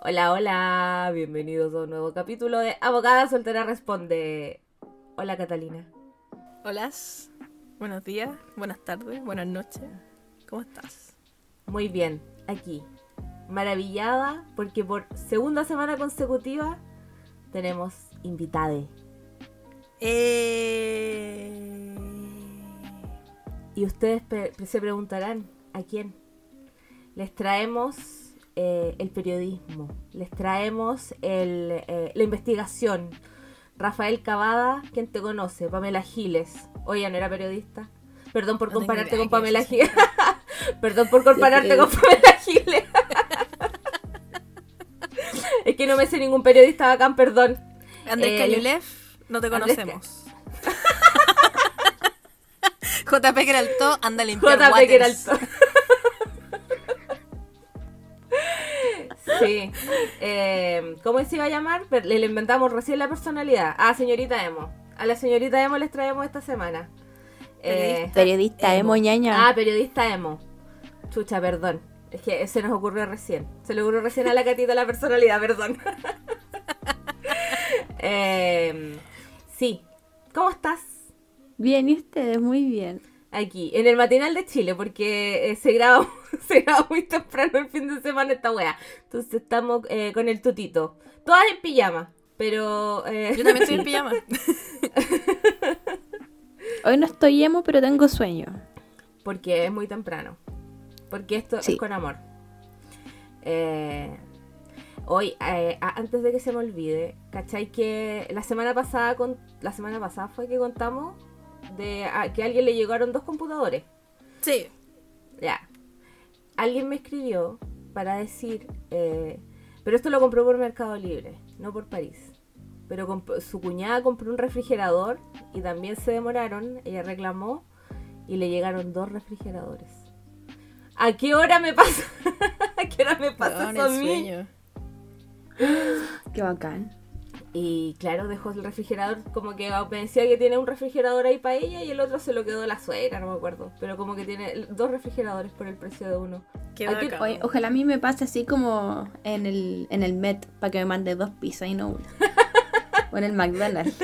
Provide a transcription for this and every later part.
Hola, hola, bienvenidos a un nuevo capítulo de Abogada Soltera Responde. Hola Catalina. Hola, buenos días, buenas tardes, buenas noches. ¿Cómo estás? Muy bien, aquí. Maravillada porque por segunda semana consecutiva tenemos invitade. Eh... Y ustedes se preguntarán, ¿a quién? Les traemos eh, el periodismo, les traemos el, eh, la investigación. Rafael Cavada, ¿quién te conoce? Pamela Giles. Oye, ¿no era periodista? Perdón por No compararte con Pamela. Giles. Perdón por compararte con Pamela Giles. es que no me sé ningún periodista bacán, perdón. Andrés Eh, Cañulev, no te conocemos. JP Queraltó, anda a limpiar JP. Sí. Eh, ¿Cómo se iba a llamar? Le, inventamos recién la personalidad. Ah, señorita Emo. A la señorita Emo les traemos esta semana. Eh, Periodista, emo, ñaña. Ah, periodista Emo. Chucha, perdón. Es que se nos ocurrió recién. Se le ocurrió recién a la catita la personalidad, perdón. Eh, sí. ¿Cómo estás? Bien, ¿y ustedes? Muy bien. Aquí, en el matinal de Chile, porque eh, se, graba, se graba muy temprano el fin de semana esta wea. Entonces estamos eh, con el tutito. Todas en pijama, pero... eh, Yo también estoy en pijama. Hoy no estoy emo, pero tengo sueño. porque es muy temprano. Porque esto Sí. es con amor. Eh, hoy, eh, antes de que se me olvide, ¿cachai? Que la semana pasada, con, la semana pasada fue que contamos de a- que a alguien le llegaron dos computadores. Sí. Ya. Alguien me escribió para decir, eh, pero esto lo compró por Mercado Libre, no por París. Pero compró- su cuñada compró un refrigerador y también se demoraron, ella reclamó y le llegaron dos refrigeradores. ¿A qué hora me pasa? ¿A qué hora me pasa eso a mí? sueño. Qué bacán. Y claro, dejó el refrigerador, como que me decía que tiene un refrigerador ahí para ella y el otro se lo quedó la suegra, no me acuerdo. Pero como que tiene dos refrigeradores por el precio de uno. Qué Aquí- bacán. Oye, ojalá a mí me pase así como en el, en el Met, para que me mande dos pizzas y no una. o en el McDonald's.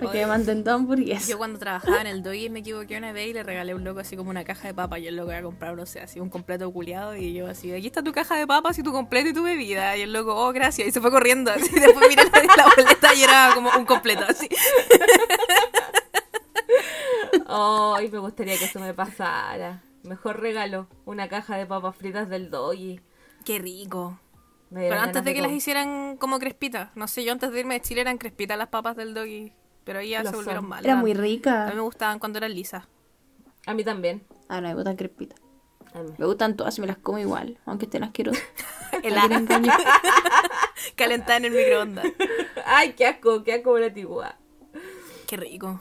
Para que me manden dos hamburguesas. Yo cuando trabajaba en el Doggy me equivoqué una vez y le regalé a un loco así como una caja de papas y el loco iba a comprar, no sé, así un completo culiado y yo así, aquí está tu caja de papas y tu completo y tu bebida y el loco, oh, gracias, y se fue corriendo así, después miré la, la boleta y era como un completo así. Ay, me gustaría que eso me pasara. Mejor regalo, una caja de papas fritas del doggy. Qué rico. Pero antes de que las hicieran como crespitas, no sé, yo antes de irme de Chile eran crespitas las papas del Doggy, pero Lo se volvieron son. malas. Era muy A mí rica. me gustaban cuando eran lisas. A mí también. Ah, no, me gustan mí. Me gustan todas y me las como igual, aunque estén asquerosas. Helada. Calentada en el microondas. Ay, qué asco, qué asco la antigua. Qué rico.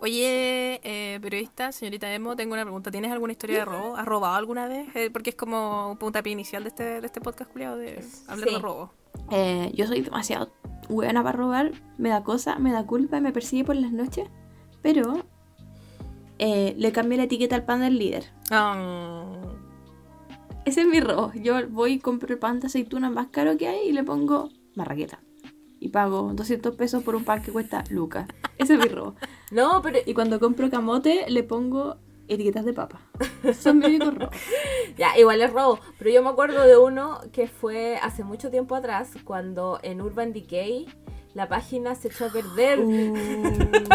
Oye, eh, periodista, señorita Emo, tengo una pregunta. ¿Tienes alguna historia de robo? ¿Has robado alguna vez? Eh, porque es como puntapié inicial de este, de este podcast culiado de hablar Sí. de robo. Eh, yo soy demasiado buena para robar. Me da cosa, me da culpa y me persigue por las noches. Pero eh, le cambié la etiqueta al pan del líder. Ah, Ese es mi robo. Yo voy y compro el pan de aceituna más caro que hay y le pongo marraqueta. Y pago 200 pesos por un pan que cuesta lucas. Ese es mi robo. No, pero Y cuando compro camote le pongo etiquetas de papa. Son mi único robo. ya, igual es robo. Pero yo me acuerdo de uno que fue hace mucho tiempo atrás, cuando en Urban Decay la página se echó a perder. Uh,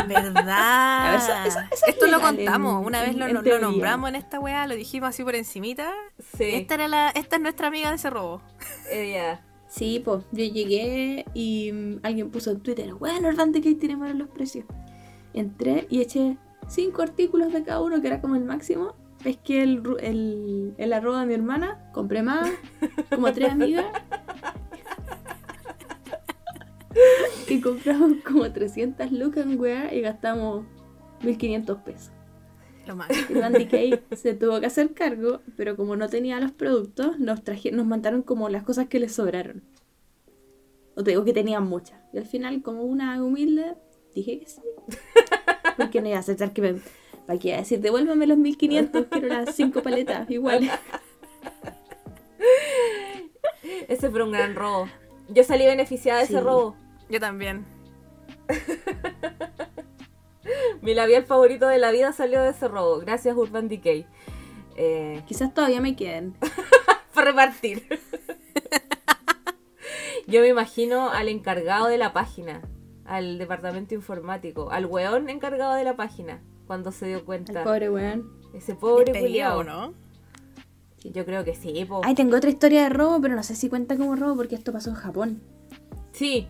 ¿Verdad? A ver, eso- eso- eso es Esto lo en- contamos. Una vez lo, en lo teoría. nombramos en esta weá, lo dijimos así por encimita. Sí, Esta, era la, esta es nuestra amiga de ese robo. ella. Sí, pues yo llegué y mm, alguien puso en Twitter, bueno, Urban Decay tiene malos los precios. Entré y eché cinco artículos de cada uno, que era como el máximo. Pesqué el, el, el arroba de mi hermana, compré más, como tres amigas. y compramos como 300 lucas en weá y gastamos 1500 pesos. Lo más. Urban Decay se tuvo que hacer cargo, pero como no tenía los productos, nos traje, nos mandaron como las cosas que les sobraron. O te digo que tenían muchas. Y al final, como una humilde, dije que sí. Porque no iba a aceptar que me... ¿Para qué iba a decir? Devuélvame los 1500, quiero las 5 paletas, igual. Ese fue un gran robo. Yo salí beneficiada de Sí. ese robo. Yo también. Mi labial favorito de la vida salió de ese robo. Gracias, Urban Decay. Eh, Quizás todavía me queden. para repartir. Yo me imagino al encargado de la página, al departamento informático, al weón encargado de la página, cuando se dio cuenta. pobre weón. Ese pobre culiao. ¿no? Yo creo que sí, po. Ay, tengo otra historia de robo, pero no sé si cuenta como robo porque esto pasó en Japón. Sí.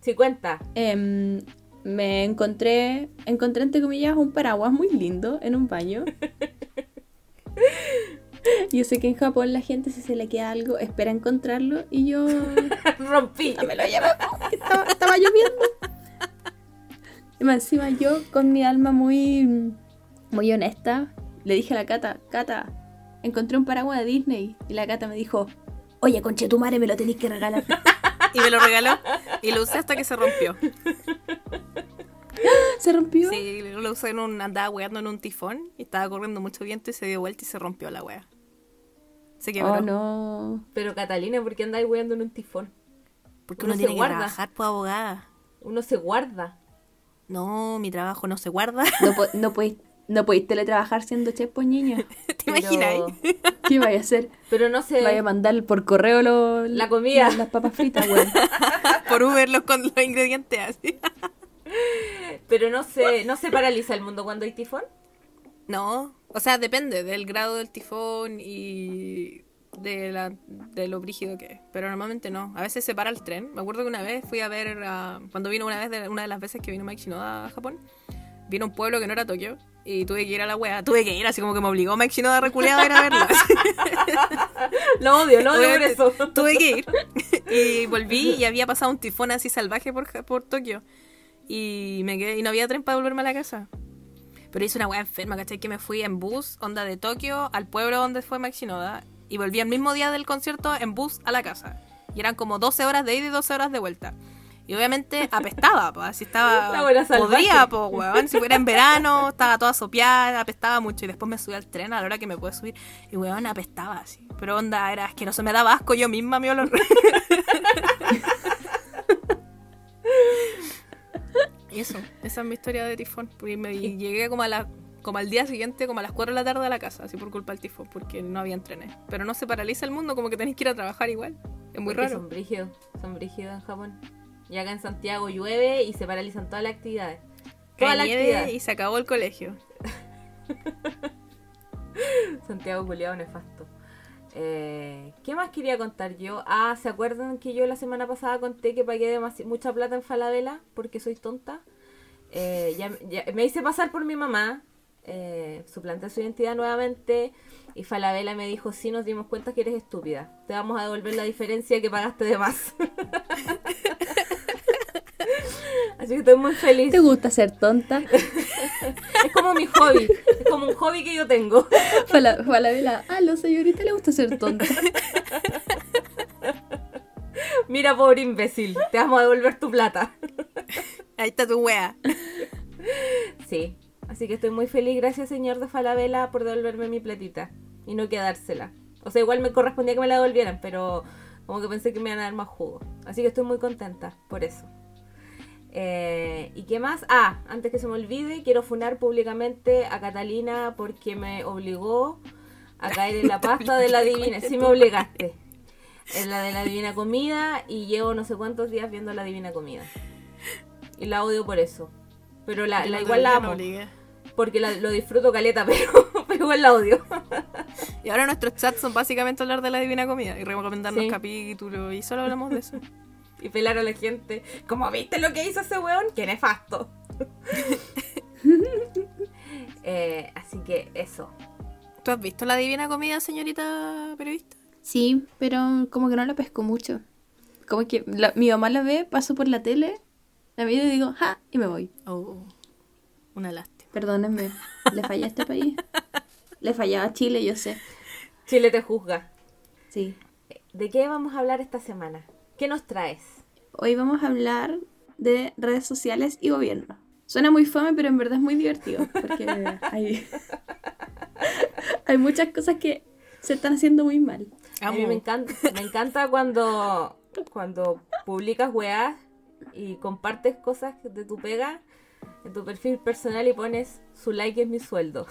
Sí cuenta. Em, me encontré, encontré entre comillas un paraguas muy lindo en un baño. Yo sé que en Japón la gente si se le queda algo espera encontrarlo y yo Rompí. no me lo llevé estaba, estaba lloviendo. Y más encima yo con mi alma muy, muy honesta le dije a la Cata, Cata, encontré un paraguas de Disney y la Cata me dijo, oye conchetumare me lo tenéis que regalar. Y me lo regaló. Y lo usé hasta que se rompió. Se rompió. Sí, lo usé en un. Andaba weando en un tifón. Y estaba corriendo mucho viento y se dio vuelta y se rompió la wea. Se quebró. Oh no. Pero Catalina, ¿por qué andáis weando en un tifón? Porque Uno uno, se tiene que guarda. trabajar, pues abogada. Uno se guarda. No, mi trabajo no se guarda. No, po- no podéis no podéis teletrabajar siendo chef, pues niña. ¿Te Pero- imaginas? ¿Qué vaya a hacer? Pero no sé. Vaya a mandar por correo lo- La comida. Las, las papas fritas, weón. Por Uber los, con los ingredientes así. Pero no se, no se paraliza el mundo cuando hay tifón. No, o sea, depende del grado del tifón y de, la, de lo brígido que es. Pero normalmente no. A veces se para el tren. Me acuerdo que una vez fui a ver, a- cuando vino una vez, de, una de las veces que vino Mike Shinoda a Japón, vino a un pueblo que no era Tokio y tuve que ir a la wea. Tuve que ir, así como que me obligó Mike Shinoda reculeado a ir a verlo. Lo odio, lo odio por eso. Tuve que ir. Y volví y había pasado un tifón así salvaje por, por Tokio. Y me quedé, y no había tren para volverme a la casa. Pero hice una weá enferma, ¿cachai? Que me fui en bus, onda de Tokio, al pueblo donde fue Mike Shinoda. Y volví el mismo día del concierto en bus a la casa. Y eran como 12 horas de ida y 12 horas de vuelta. Y obviamente apestaba, pues, así estaba. Podría, pues, weón. Si fuera en verano, estaba toda sopeada, apestaba mucho. Y después me subí al tren a la hora que me pude subir. Y weón, apestaba así. Pero onda, era es que no se me daba asco yo misma mi olor. y eso, esa es mi historia de tifón. Y, me, y llegué como a la. Como al día siguiente, como a las 4 de la tarde a la casa, así por culpa del tifón, porque no había trenes. Pero no se paraliza el mundo, como que tenéis que ir a trabajar igual. Es muy Porque raro. Son brígidos, son brígidos en Japón. Y acá en Santiago llueve y se paralizan todas las actividades. Las nieve actividades. y se acabó el colegio. Santiago culiado nefasto. Eh, ¿Qué más quería contar yo? Ah, ¿se acuerdan que yo la semana pasada conté que pagué mucha plata en Falabella porque soy tonta? Eh, me hice pasar por mi mamá, eh, suplanté su identidad nuevamente y Falabella me dijo, sí, nos dimos cuenta que eres estúpida. Te vamos a devolver la diferencia que pagaste de más. Así que estoy muy feliz. ¿Te gusta ser tonta? Es como mi hobby, es como un hobby que yo tengo. Fala- Falabella, a la señorita le gusta ser tonta. Mira, pobre imbécil, te vamos a devolver tu plata. Ahí está tu wea. Sí, así que estoy muy feliz, gracias señor de Falabella por devolverme mi platita y no quedársela. O sea, igual me correspondía que me la devolvieran, pero como que pensé que me iban a dar más jugo. Así que estoy muy contenta por eso. Eh, ¿Y qué más? Ah, antes que se me olvide, quiero funar públicamente a Catalina porque me obligó a caer en la pasta de la divina. Sí me obligaste. En la de la divina comida y llevo no sé cuántos días viendo la divina comida. Y la odio por eso. Pero la, igual la amo. Porque la- lo disfruto caleta, pero, pero igual la odio. Y ahora nuestros chats son básicamente hablar de la divina comida y recomendarnos Sí. capítulos y solo hablamos de eso. Y pelar a la gente. Como viste lo que hizo ese weón, qué nefasto. Eh, así que eso. ¿Tú has visto la divina comida, señorita periodista? Sí, pero como que no la pesco mucho. Como que la- mi mamá la ve, paso por la tele, la miro y digo, ¡ja! Y me voy. Oh, una lástima. Perdónenme, le fallé a este país. Le fallaba a Chile, yo sé. Chile te juzga. Sí. ¿De qué vamos a hablar esta semana? ¿Qué nos traes? Hoy vamos a hablar de redes sociales y gobierno. Suena muy fome, pero en verdad es muy divertido. Porque hay, hay muchas cosas que se están haciendo muy mal. A mí me encanta, me encanta cuando, cuando publicas weas y compartes cosas de tu pega en tu perfil personal y pones su like es mi sueldo.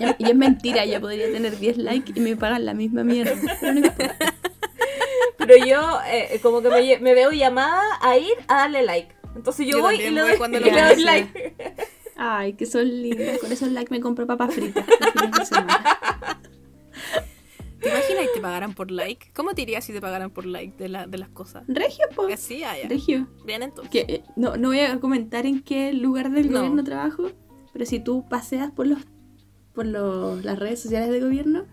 Y, y es mentira, yo podría tener 10 likes y me pagan la misma mierda. Pero no importa. Pero yo eh, como que me, me veo llamada a ir a darle like. Entonces yo, Yo voy y le doy, cuando y lo le doy hacen. like. Ay, que son lindos. Con esos likes me compro papas fritas. ¿Te imaginas que te pagaran por like? ¿Cómo te irías si te pagaran por like de, la, de las cosas? Regio, po. Ah, ya. Regio. Bien, entonces. Que, eh, no, no voy a comentar en qué lugar del No. gobierno trabajo, pero si tú paseas por los por los- las redes sociales del gobierno,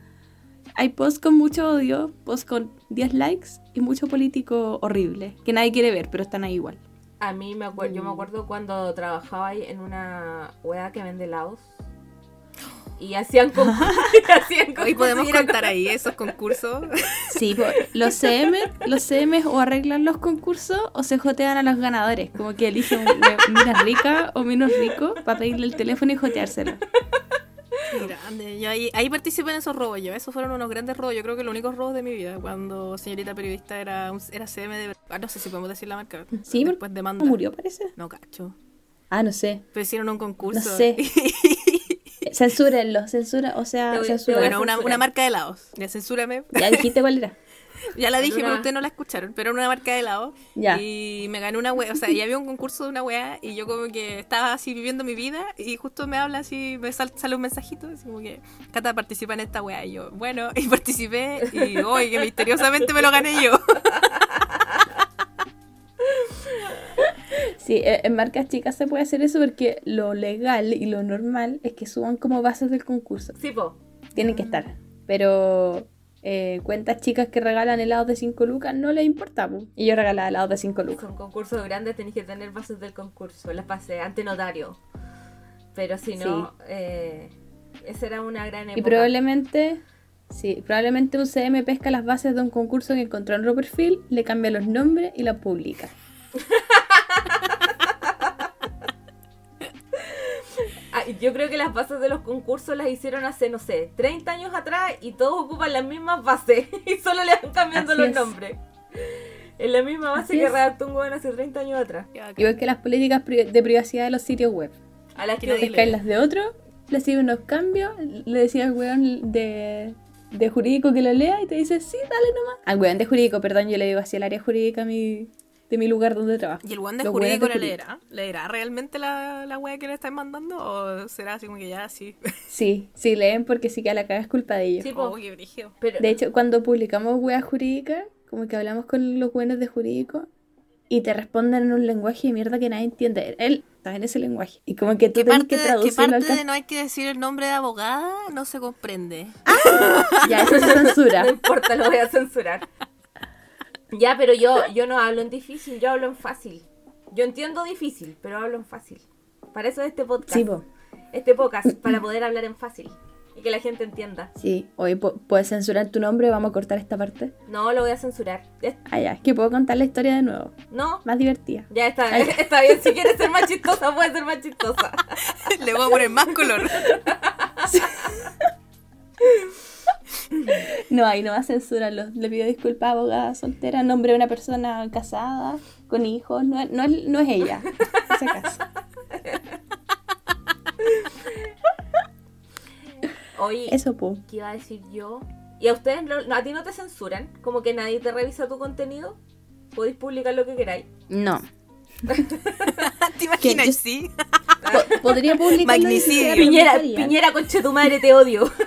hay posts con mucho odio, posts con 10 likes y mucho político horrible, que nadie quiere ver, pero están ahí igual. A mí me acuerdo, yo me acuerdo cuando trabajaba ahí en una wea que vende helados. Y hacían con hacían Hoy podemos concursos y era contar ahí esos concursos. Sí, los CM, los CM o arreglan los concursos o se jotean a los ganadores, como que eligen una mina rica o menos rico para pedirle el teléfono y joteárselo. Grande. Yo ahí, ahí participé en esos robos yo. Esos fueron unos grandes robos. Yo creo que los únicos robos de mi vida. Cuando señorita periodista era, un- era CM de... Ah, no sé si podemos decir la marca. Sí, Después demanda. ¿Murió parece? No, cacho. Ah, no sé. Pero hicieron un concurso. No sé. Censúrenlo, censura, o sea, censura. bueno, una, una marca de helados. Ya censúrame. Ya dijiste cuál era. Ya la dije, Una- pero ustedes no la escucharon. Pero era una marca de helado. Ya. Y me gané una wea. O sea, y había un concurso de una wea. Y yo como que estaba así viviendo mi vida. Y justo me habla así, me sal- sale un mensajito. Así como que, Cata, participa en esta wea. Y yo, bueno, y participé. Y hoy que misteriosamente me lo gané yo. Sí, eh, en marcas chicas se puede hacer eso porque lo legal y lo normal es que suban como bases del concurso. Sí, po. Tienen que estar. Pero eh, cuentas chicas que regalan helados de 5 lucas no les importa. po. Y yo regalaba helados de 5 lucas. Son concursos grandes, tenéis que tener bases del concurso. Las pasé ante notario. Pero si no, eh, esa era una gran época. Y probablemente, sí, probablemente un CM pesca las bases de un concurso que encontró en otro perfil, le cambia los nombres y los publica. yo creo que las bases de los concursos las hicieron hace, no sé, 30 años atrás y todos ocupan las mismas bases y solo le van cambiando Así los es. nombres. Es la misma base Así que redactó un weón hace 30 años atrás. Igual que las políticas pri- de privacidad de los sitios web. A las Que pescáis lee. las de otro, le sirve unos cambios, le decía al weón de, de jurídico que lo lea y te dice, sí, dale nomás. Al weón de jurídico, perdón, yo le digo así al área jurídica a mi, de mi lugar donde trabajo. ¿Y el buen de Los jurídico le leerá? ¿Leerá realmente la, la wea que le están mandando? ¿O será así como que ya sí? Sí, sí leen porque sí que a la caga es culpa de ellos. Sí. Oh, qué brígido. Pero, De hecho, cuando publicamos weas jurídicas, como que hablamos con los buenos de jurídico y te responden en un lenguaje de mierda que nadie entiende. Él está en ese lenguaje. Y como que tú ¿Qué tienes parte, que de, qué traducirlo parte al de no hay que decir el nombre de abogada no se comprende? Ya, eso se no censura. importa, lo voy a censurar. Ya, pero yo, yo no hablo en difícil, yo hablo en fácil. Yo entiendo difícil, pero hablo en fácil. Para eso es este podcast. Sí, po. Este podcast, para poder hablar en fácil. Y que la gente entienda. Sí. Oye, ¿pu- ¿puedes censurar tu nombre? Vamos a cortar esta parte. No, lo voy a censurar. Es- Ah, ya. Que puedo contar la historia de nuevo. No, Más divertida. ya está, está bien. Si quieres ser más chistosa, puedes ser más chistosa. Le voy a poner más color. No, ahí no va a censurarlo. Le pido disculpas, abogada soltera, nombre de una persona casada, con hijos. No, es- no, es- no es ella, por si acaso. Oye, Eso. ¿qué iba a decir yo? ¿Y a ustedes, no- a ti no te censuran? Como que nadie te revisa tu contenido. Podéis publicar lo que queráis. No. ¿Te imaginas? yo- Sí. Podría publicar Magnicidio. Piñera, Piñera, conche tu madre, te odio.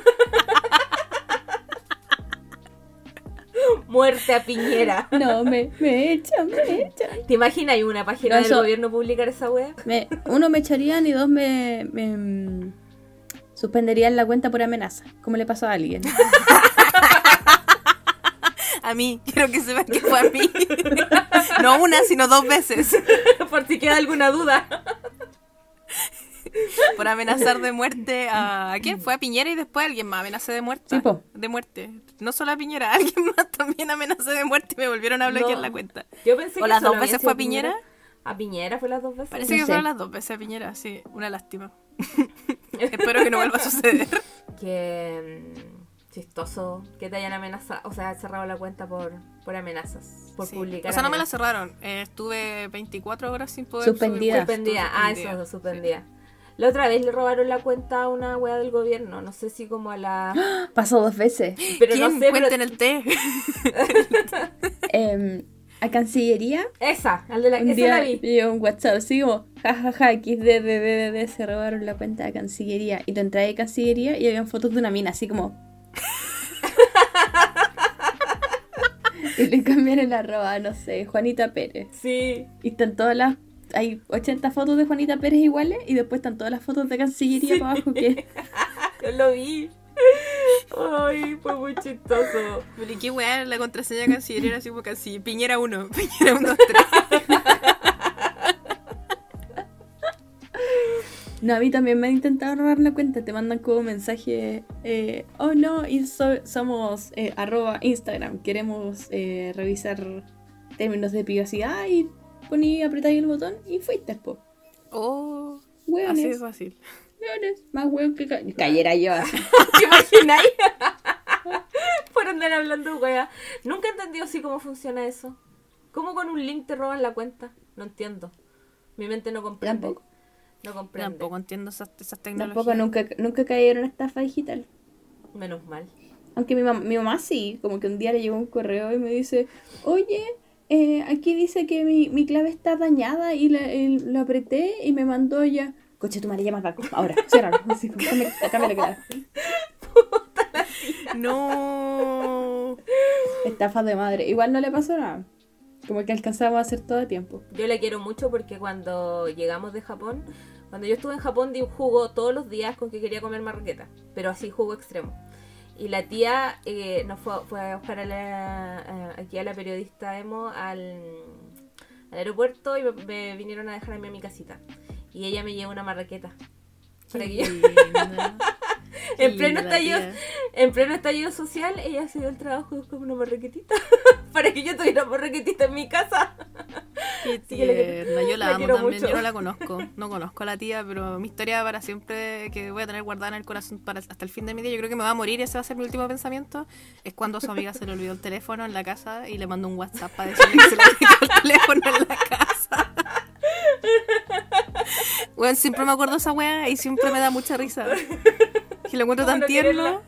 Muerte a Piñera. No, me, me echan, me echan. ¿Te imaginas una página No, del eso- gobierno publicar esa wea? Me- uno me echarían y dos me, me, mm, suspenderían la cuenta por amenaza, como le pasó a alguien. A mí, quiero que sepan que fue a mí. No una, sino dos veces. Por si queda alguna duda. Por amenazar de muerte a... ¿a quién? Fue a Piñera y después alguien más amenacé de muerte. Sí. De muerte. No solo a Piñera, alguien más también amenacé de muerte y me volvieron a bloquear No. la cuenta. Yo pensé ¿O que las dos veces fue a Piñera? A Piñera fue las dos veces. Parece No que sé. fueron las dos veces a Piñera, sí. Una lástima. Espero que no vuelva a suceder. Que. mm, chistoso que te hayan amenazado, o sea, cerrado la cuenta por, por amenazas, por Sí. publicar. O sea, no me la cerraron. Eh, estuve 24 horas sin poder Suspendida. subir. Suspendida. Ah, eso, suspendida. La otra vez le robaron la cuenta a una wea del gobierno, no sé si como a la... Pasó dos veces. Pero ¿Quién? no sé, pero... Cuenten el té. Em, a Cancillería, Esa, al de la... un Esa día la vi. llegó un WhatsApp así como, jajaja, XDDDD, se robaron la cuenta de Cancillería. Y tú entras de Cancillería y habían fotos de una mina, así como... y le cambiaron la arroba, no sé, Juanita Pérez. Sí. Y están todas las... Hay 80 fotos de Juanita Pérez iguales y después están todas las fotos de Cancillería Sí. para abajo que... Yo lo vi. Ay, fue muy chistoso. Pero ¿y qué weá? La contraseña canciller era así como canciller. Piñera 1. Piñera 1, 2, 3. No, a mí también me han intentado robar la cuenta. Te mandan como mensaje, eh, oh no, y so- somos eh, arroba Instagram. Queremos eh, revisar términos de privacidad y poní, apretáis el botón y fuiste, po. Oh, así de Hueones, fácil. hueones, más hueón que ca- cayera yo así. ¿Te imagináis? Por andar hablando, wea. Nunca he entendido así cómo funciona eso. ¿Cómo con un link te roban la cuenta? No entiendo. Mi mente no comprende. Tampoco. No comprende. Tampoco entiendo esas, esas tecnologías. Tampoco nunca, nunca cayeron en estafa digital. Menos mal. Aunque mi, mam- mi mamá sí, como que un día le llegó un correo y me dice, oye, eh, aquí dice que mi, mi clave está dañada y la- lo apreté y me mandó ya, coche tu madre, llama al banco, ahora, ciérralo, así, cámbiale cámbiale la clave. No. Estafa de madre. Igual no le pasó nada. Como que alcanzamos a hacer todo a tiempo. Yo la quiero mucho porque cuando llegamos de Japón, cuando yo estuve en Japón di un jugo todos los días con que quería comer marraqueta, pero así jugo extremo. Y la tía eh, nos fue, fue a buscar a la- a- aquí a la periodista Emo al, al aeropuerto y me, me vinieron a dejar a mí a mi casita. Y ella me llevó una marraqueta. Para que yo- linda. Qué en, pleno estallido, en pleno estallido social, ella se dio el trabajo de buscar una marraquetita para que yo tuviera marraquetita en mi casa. Qué tierna. Yo la, la amo también. mucho. Yo no la conozco. No conozco a la tía, pero mi historia para siempre que voy a tener guardada en el corazón para hasta el fin de mi día. Yo creo que me va a morir y ese va a ser mi último pensamiento. Es cuando a su amiga se le olvidó el teléfono en la casa y le mandó un WhatsApp para decirle que se le olvidó el teléfono en la casa. Bueno, siempre me acuerdo esa wea y siempre me da mucha risa. Que lo encuentro ¿Cómo tan no tierno.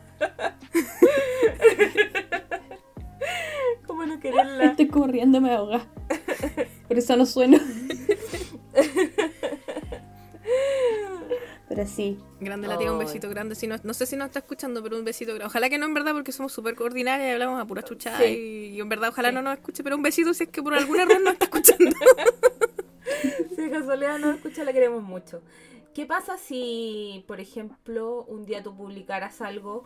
¿Cómo no quererla? Estoy corriendo, me ahoga. Por eso no sueno. Pero sí. Grande la tía, un besito grande. Si no, no sé si nos está escuchando, pero un besito grande. Ojalá que no, en verdad, porque somos súper coordinarias y hablamos a pura chucha. Sí. Y, y en verdad, ojalá Sí. no nos escuche, pero un besito si es que por algún error nos está escuchando. Si de casualidad no escucha, la queremos mucho. ¿Qué pasa si, por ejemplo, un día tú publicaras algo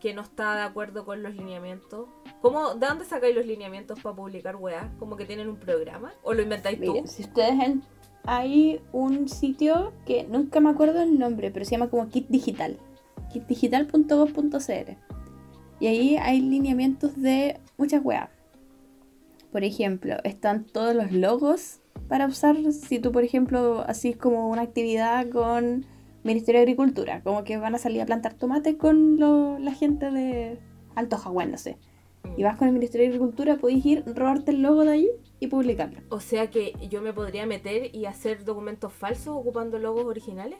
que no está de acuerdo con los lineamientos? ¿Cómo, ¿De dónde sacáis los lineamientos para publicar weá? ¿Como que tienen un programa? ¿O lo inventáis Miren, tú? si ustedes en- hay un sitio que nunca me acuerdo el nombre, pero se llama como Kit Digital. kitdigital.gov.cr. Y ahí hay lineamientos de muchas weas. Por ejemplo, están todos los logos para usar si tú, por ejemplo, así como una actividad con Ministerio de Agricultura, como que van a salir a plantar tomates con lo- la gente de Alto no sé. Y vas con el Ministerio de Agricultura, podéis ir, robarte el logo de ahí y publicarlo. O sea que yo me podría meter y hacer documentos falsos ocupando logos originales.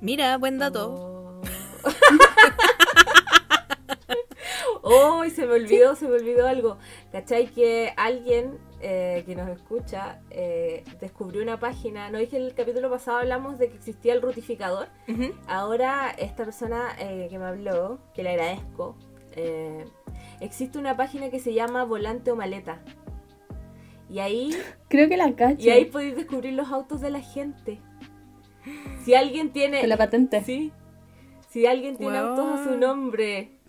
Mira, buen dato. Oh. Oh, se me olvidó, se me olvidó algo. ¿Cachai? Que alguien eh, que nos escucha eh, descubrió una página. No dije en el capítulo pasado hablamos de que existía el rutificador. Ahora esta persona eh, que me habló, que le agradezco, existe una página que se llama Volante o Maleta. Y ahí Creo que la cacho. y ahí podéis descubrir los autos de la gente. Si alguien tiene. Con la patente. Sí. Si alguien tiene autos a su nombre.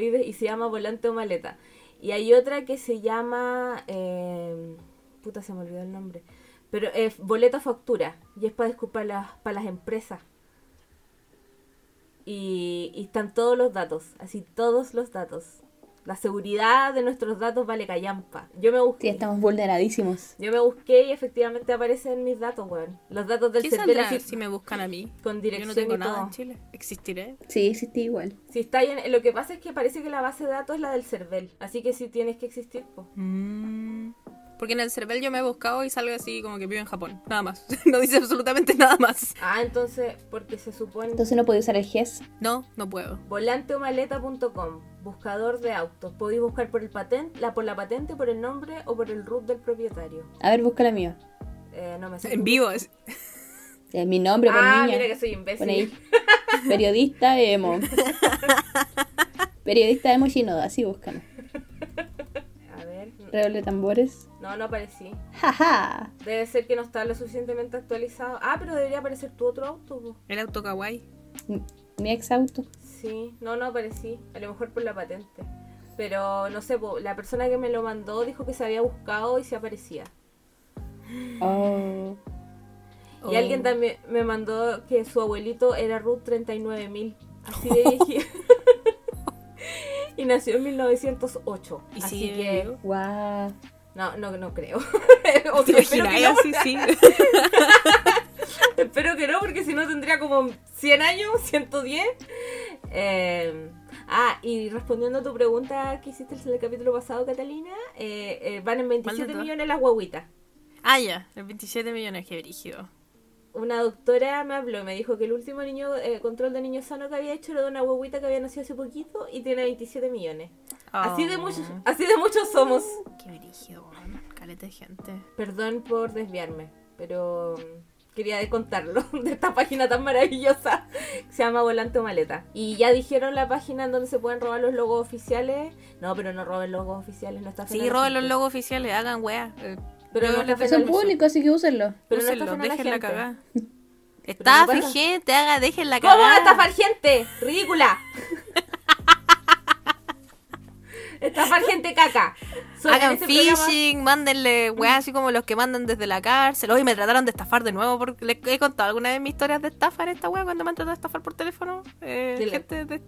Y se llama Volante o Maleta. Y hay otra que se llama. eh, puta, se me olvidó el nombre. Pero es boleta factura. Y es para disculpar las, para las empresas. Y, y están todos los datos. Así, todos los datos. La seguridad de nuestros datos vale callampa. Yo me Sí, busqué. estamos vulneradísimos. Yo me busqué y efectivamente aparecen mis datos, weón. Los datos del ¿Qué CERVEL si me buscan a mí? con Yo dirección no tengo y nada todo. en Chile. ¿Existiré? Sí, existe igual. Si está ahí en- lo que pasa es que parece que la base de datos es la del CERVEL. Así que sí tienes que existir, po. Mm. Porque en el Cervel yo me he buscado y salgo así como que vivo en Japón. Nada más. no dice absolutamente nada más. Ah, entonces, porque se supone... Entonces no puede usar el GES. No, no puedo. Volanteomaleta.com, buscador de autos. Podéis buscar por el patente, la, por la patente, por el nombre o por el root del propietario. A ver, busca la mía. Eh, no me sé. En vivo. es- Eh, mi nombre por Ah, niña. mira que soy imbécil. ahí. Periodista emo. Periodista emo Shinoda, así búscame. Redoble de tambores. No, no aparecí. Jaja. Debe ser que no está lo suficientemente actualizado. Ah, pero debería aparecer tu otro auto. po. El auto kawaii. Mi ex auto. Sí, no, no aparecí. A lo mejor por la patente. Pero no sé, po, la persona que me lo mandó dijo que se había buscado y se aparecía. Oh. Y Oh. alguien también me mandó que su abuelito era Ruth 39000. Así de viejito. Y nació en 1908. ¿Y así sigue que. Guau. No, no, no creo. o ¿Te sea, espero que no, así, sí? espero que no, porque si no tendría como 100 años, 110. Eh, ah, y respondiendo a tu pregunta que hiciste en el capítulo pasado, Catalina, eh, eh, van en 27 todas? millones las guaguitas. Ah, ya. El 27 millones, qué brígido. Una doctora me habló y me dijo que el último niño eh, control de niño sano que había hecho era de una guaguita que había nacido hace poquito y tiene 27 millones. Así de muchos, así de muchos somos. Qué brígido. Caleta de gente. Perdón por desviarme, pero mm, quería contarlo de esta página tan maravillosa que se llama Volante o Maleta. Y ya dijeron la página en donde se pueden robar los logos oficiales. No, pero no roben logos oficiales, no está Sí, roben los logos oficiales, hagan weá. Pero no está públicos, así que úsenlo. Pero úsenlo, déjenla cagar. pasa- gente, haga, déjenla ¿Cómo van a cagar. estafar gente? ¡Ridícula! estafar gente caca. So- Hagan este programa- phishing, mándenle weá así como los que mandan desde la cárcel. Hoy me trataron de estafar de nuevo porque les he contado alguna vez mis historias de estafa en esta weá cuando me han tratado de estafar por teléfono. Eh, De gente de, de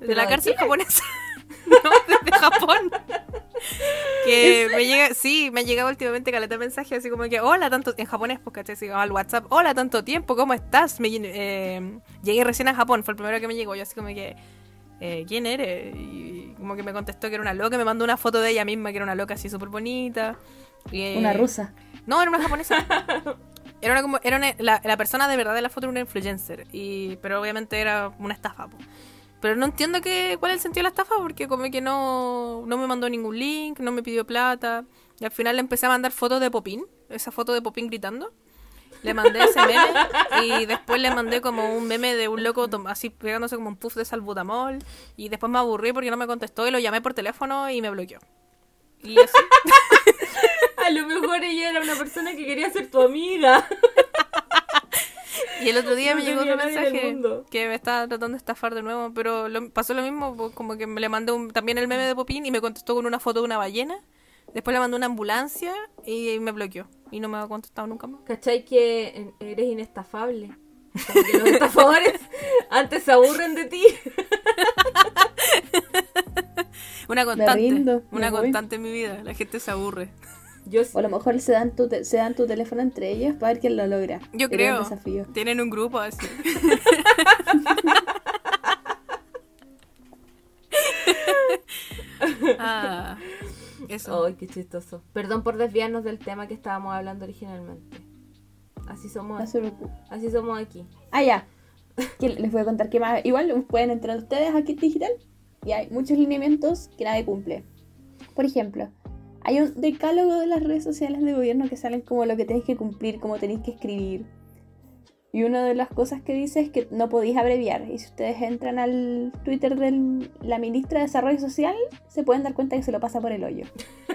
¿Pero la de cárcel japonesa. no, desde Japón. que me llega, sí, me ha llegado últimamente caleta mensaje así como que, hola, tanto, en japonés, pues, ¿cachai? Así al WhatsApp, hola, tanto tiempo, ¿cómo estás? Me, eh, llegué recién a Japón, fue el primero que me llegó, yo así como que, eh, ¿quién eres? Y como que me contestó que era una loca, me mandó una foto de ella misma, que era una loca así súper bonita. Eh, Una rusa. No, era una japonesa. Era, una como, era una- la, la persona de verdad de la foto era una influencer, y, pero obviamente era una estafa. po. Pero no entiendo qué, cuál es el sentido de la estafa, porque como que no, no me mandó ningún link, no me pidió plata. Y al final le empecé a mandar fotos de Popín, esa foto de Popín gritando. Le mandé ese meme y después le mandé como un meme de un loco así pegándose como un puff de salbutamol. Y después me aburrí porque no me contestó y lo llamé por teléfono y me bloqueó. Y así. A lo mejor ella era una persona que quería ser tu amiga. Y el otro día No me llegó otro mensaje que me estaba tratando de estafar de nuevo, pero lo- pasó lo mismo, pues, como que me le mandé un- también el meme de Popín y me contestó con una foto de una ballena. Después le mandé una ambulancia y me bloqueó. Y no me ha contestado nunca más. ¿Cachai que eres inestafable? Como que los estafadores antes se aburren de ti. Una constante. rindo, una voy. constante en mi vida. La gente se aburre. Yo O a lo mejor se dan tu, te- se dan tu teléfono entre ellos para ver quién lo logra. Yo Sería creo. un desafío. Tienen un grupo así. ah, eso. Ay, qué chistoso. Perdón por desviarnos del tema que estábamos hablando originalmente. Así somos, así somos aquí. Ah, ya. Les voy a contar que más. Igual pueden entrar ustedes a Kit Digital y hay muchos lineamientos que nadie cumple. Por ejemplo, hay un decálogo de las redes sociales de gobierno que salen como lo que tenéis que cumplir, como tenéis que escribir. Y una de las cosas que dice es que no podéis abreviar. Y si ustedes entran al Twitter de la ministra de Desarrollo Social, se pueden dar cuenta que se lo pasa por el hoyo.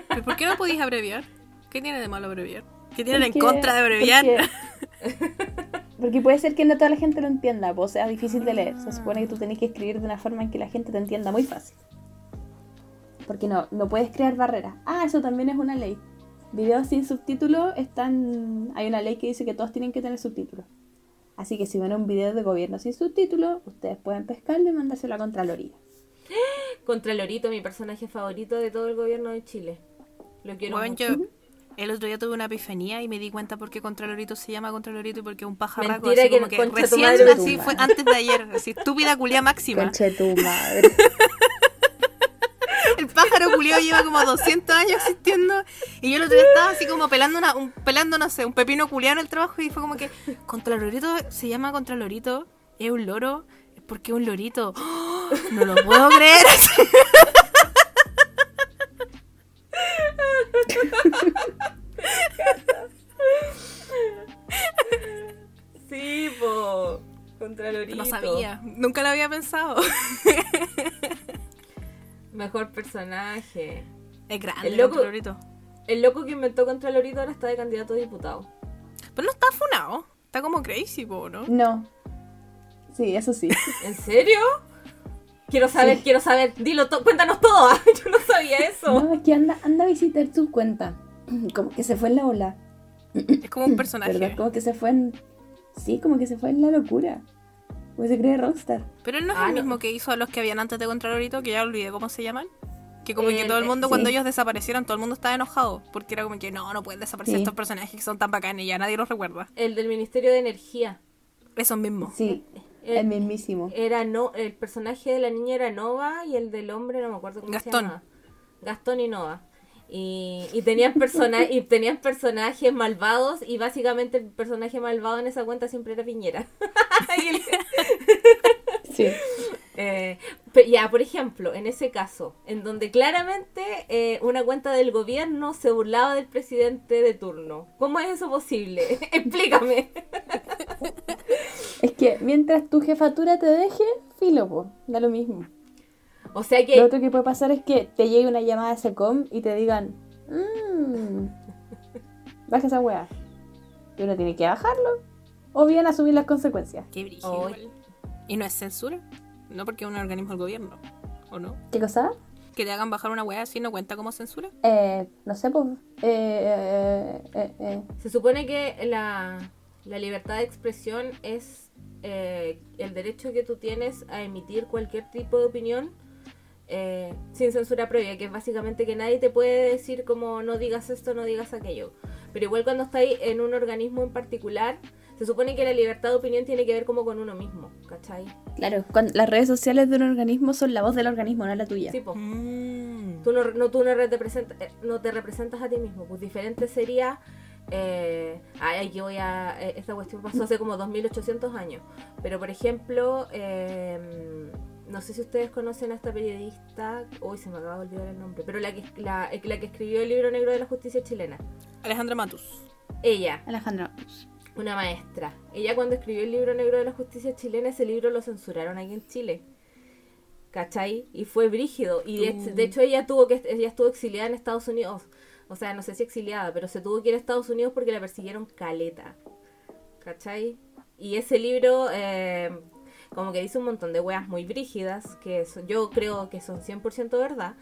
¿Pero ¿Por qué no podéis abreviar? ¿Qué tiene de malo abreviar? ¿Qué tienen en Porque- contra de abreviar? Porque, porque puede ser que no toda la gente lo entienda, pues, o sea difícil de leer. Se supone que tú tenés que escribir de una forma en que la gente te entienda muy fácil. Porque no, no puedes crear barreras. Ah, eso también es una ley. Videos sin subtítulos están. Hay una ley que dice que todos tienen que tener subtítulos. Así que si ven un video de gobierno sin subtítulos, ustedes pueden pescarlo y mandárselo a Contraloría. Contralorito, mi personaje favorito de todo el gobierno de Chile. Lo quiero Bueno, mucho. yo el otro día tuve una epifanía y me di cuenta por qué Contralorito se llama Contralorito y porque es un pajarraco. Mentira así que como que recién así fue antes de ayer. Así, estúpida culia máxima. Conche tu madre. El pájaro culiao lleva como 200 años existiendo y yo el otro día estaba así como pelando una, un, pelando, no sé, un pepino culiao en el trabajo y fue como que Contralorito se llama Contralorito, es un loro, es porque es un lorito. ¡Oh! No lo puedo creer. Sí, po. Contralorito. No sabía, nunca lo había pensado. Mejor personaje. Es grande El el loco- Contralorito. El loco que inventó Contralorito ahora está de candidato a diputado. Pero no está funado, está como crazy, po, ¿no? No. Sí, eso sí. ¿En serio? Quiero saber, Sí. quiero saber. Dilo, to- cuéntanos todo. Yo no sabía eso. No, es que anda, anda a visitar tu cuenta. Como que se fue en la ola. Es como un personaje. ¿Verdad? Como que se fue en. Sí, como que se fue en la locura. Como se cree rockstar. Pero él no es Ah, el no. mismo que hizo a los que habían antes de Contralorito, que ya olvidé cómo se llaman. Que como que El- todo el mundo, sí. cuando ellos desaparecieron, todo el mundo estaba enojado. Porque era como que no, no pueden desaparecer Sí. estos personajes que son tan bacanes y ya nadie los recuerda. El del Ministerio de Energía. Esos mismos. Sí, El- el mismísimo. Era no, el personaje de la niña era Nova y el del hombre no me acuerdo cómo se Gastón. llamaba. Gastón y Nova. Y, y tenían persona y tenían personajes malvados y básicamente el personaje malvado en esa cuenta siempre era Piñera. Sí. eh, pe- ya, por ejemplo, en ese caso, en donde claramente eh, una cuenta del gobierno se burlaba del presidente de turno. ¿Cómo es eso posible? Explícame. Es que mientras tu jefatura te deje, filo, po, da lo mismo. O sea Lo que otro que puede pasar es que te llegue una llamada de SECOM y te digan, mmm, baja esa weá. Y uno tiene que bajarlo o bien asumir las consecuencias. Qué brígido. Igual. ¿Y no es censura? No porque es un organismo del gobierno. ¿O no? ¿Qué cosa? Que te hagan bajar una weá así no cuenta como censura. Eh, no sé, pues. Eh, eh, eh, eh. Se supone que la, la libertad de expresión es eh, el derecho que tú tienes a emitir cualquier tipo de opinión eh, sin censura previa, que es básicamente que nadie te puede decir como no digas esto, no digas aquello. Pero igual cuando estáis en un organismo en particular, se supone que la libertad de opinión tiene que ver como con uno mismo, ¿cachai? Claro, cuando las redes sociales de un organismo son la voz del organismo, no la tuya. Sí, po. Mm. Tú no, no, tú no, representa- eh, no te representas a ti mismo. Pues diferente sería. Eh, ay, aquí voy a. eh, esta cuestión pasó hace como 2800 años. Pero por ejemplo, eh, no sé si ustedes conocen a esta periodista. Uy, se me acaba de olvidar el nombre. Pero la que, la, eh, la que escribió el libro negro de la justicia chilena. Alejandra Matus. Ella, Alejandra. una maestra. Ella cuando escribió el libro negro de la justicia chilena, ese libro lo censuraron aquí en Chile. ¿Cachai? Y fue brígido. Y de, de hecho ella tuvo que ella estuvo exiliada en Estados Unidos. O sea, no sé si exiliada, pero se tuvo que ir a Estados Unidos porque la persiguieron caleta. ¿Cachai? Y ese libro eh, como que dice un montón de weas muy brígidas, que son- yo creo que son 100% verdad,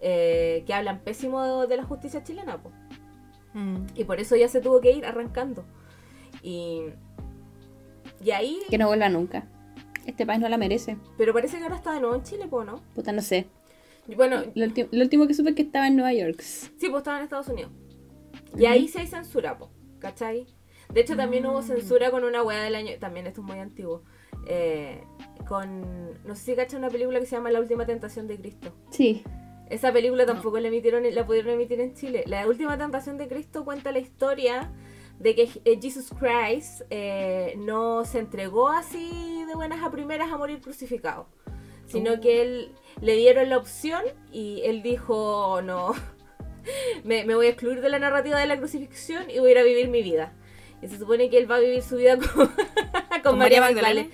eh, que hablan pésimo de, de la justicia chilena. po. Mm. Y por eso ya se tuvo que ir arrancando. Y, y ahí... Que no vuelva nunca. Este país no la merece. Pero parece que ahora está de nuevo en Chile, po, ¿no? Puta, no sé. Bueno, Lo, último que supe es que estaba en Nueva York. sí, pues estaba en Estados Unidos. Y ahí sí hay censura, po, ¿cachai? De hecho, también hubo censura con una weá del año... También esto es muy antiguo. Eh, con... No sé si cachan una película que se llama La Última Tentación de Cristo. Sí. Esa película tampoco la emitieron, la pudieron emitir en Chile. La última tentación de Cristo cuenta la historia de que eh, Jesus Christ eh, no se entregó así de buenas a primeras a morir crucificado, sino que él le dieron la opción y él dijo no, me, me voy a excluir de la narrativa de la crucifixión y voy a ir a vivir mi vida. Y se supone que él va a vivir su vida con, con María María Magdalena?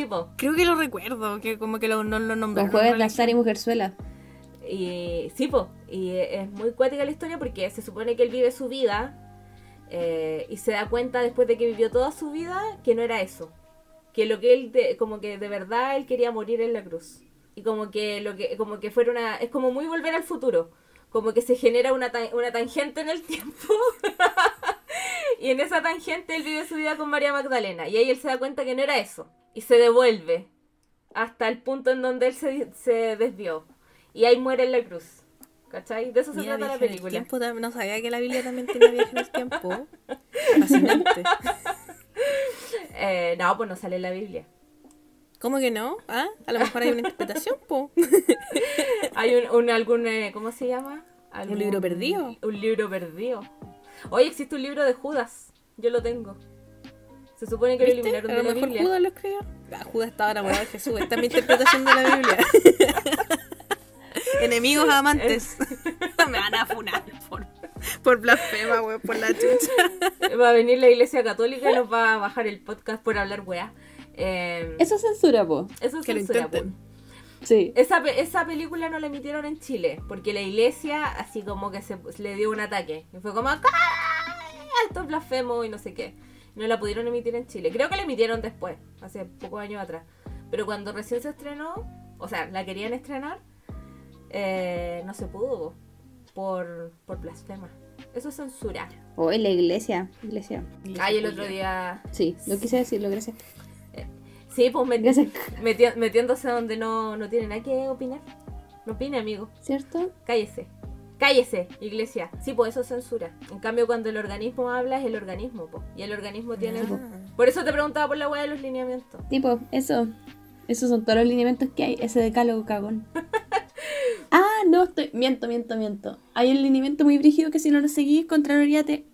Sí, po. Creo que lo recuerdo, que como que lo, no lo Con nombraron. Jueves en Lazar y Mujerzuela. Y sí, po, y es muy cuática la historia porque se supone que él vive su vida eh, y se da cuenta después de que vivió toda su vida que no era eso. Que lo que él, de- como que de verdad él quería morir en la cruz. Y como que lo que, como que fuera una, es como muy volver al futuro. Como que se genera una, una tangente en el tiempo. y en esa tangente él vive su vida con María Magdalena. Y ahí él se da cuenta que no era eso. Y se devuelve hasta el punto en donde él se, se desvió. y ahí muere en la cruz. ¿Cachai? De eso se trata la película. tiempo, no sabía que la Biblia también tenía viaje en el tiempo. Fascinante. Eh, no, pues no sale en la Biblia. ¿Cómo que no? ¿Ah? A lo mejor hay una interpretación, po. Hay un, un- algún, eh, ¿cómo se llama? Algún- libro perdido? Un libro perdido. Oye, existe un libro de Judas. Yo lo tengo. Se supone que lo ¿Viste? eliminaron A de lo la mejor Biblia. Judas lo escribió. Ah, Judas estaba enamorado de Jesús. Esta es mi interpretación de la Biblia. Enemigos amantes. Me van a funar por, por blasfema, güey, por la chucha. Va a venir la iglesia católica y nos va a bajar el podcast por hablar weá. Eh, Eso es censura, po. eso es Que lo censura, intenten. po. Sí. Esa, pe- esa película no la emitieron en Chile, porque la iglesia así como que se le dio un ataque. Y fue como, ¡Ah! Esto es blasfemo y no sé qué. No la pudieron emitir en Chile. Creo que la emitieron después, hace pocos años atrás. Pero cuando recién se estrenó, o sea, la querían estrenar, eh, no se pudo po, por, por blasfema. Eso es censura. O en la iglesia. Iglesia. Ay, el otro día... Sí, lo quise decirlo, gracias. Sí, pues meti- metiéndose donde no, no tiene nada que opinar. No opine, amigo. ¿Cierto? Cállese. Cállese, iglesia. Sí, pues eso es censura. En cambio, cuando el organismo habla, es el organismo, po. Y el organismo tiene... Por eso te preguntaba por la hueá de los lineamientos. Tipo, eso. Esos son todos los lineamientos que hay. Ese decálogo cagón. ah, no, estoy. Miento, miento, miento. Hay un lineamiento muy brígido que si no lo seguís, Contraloría te.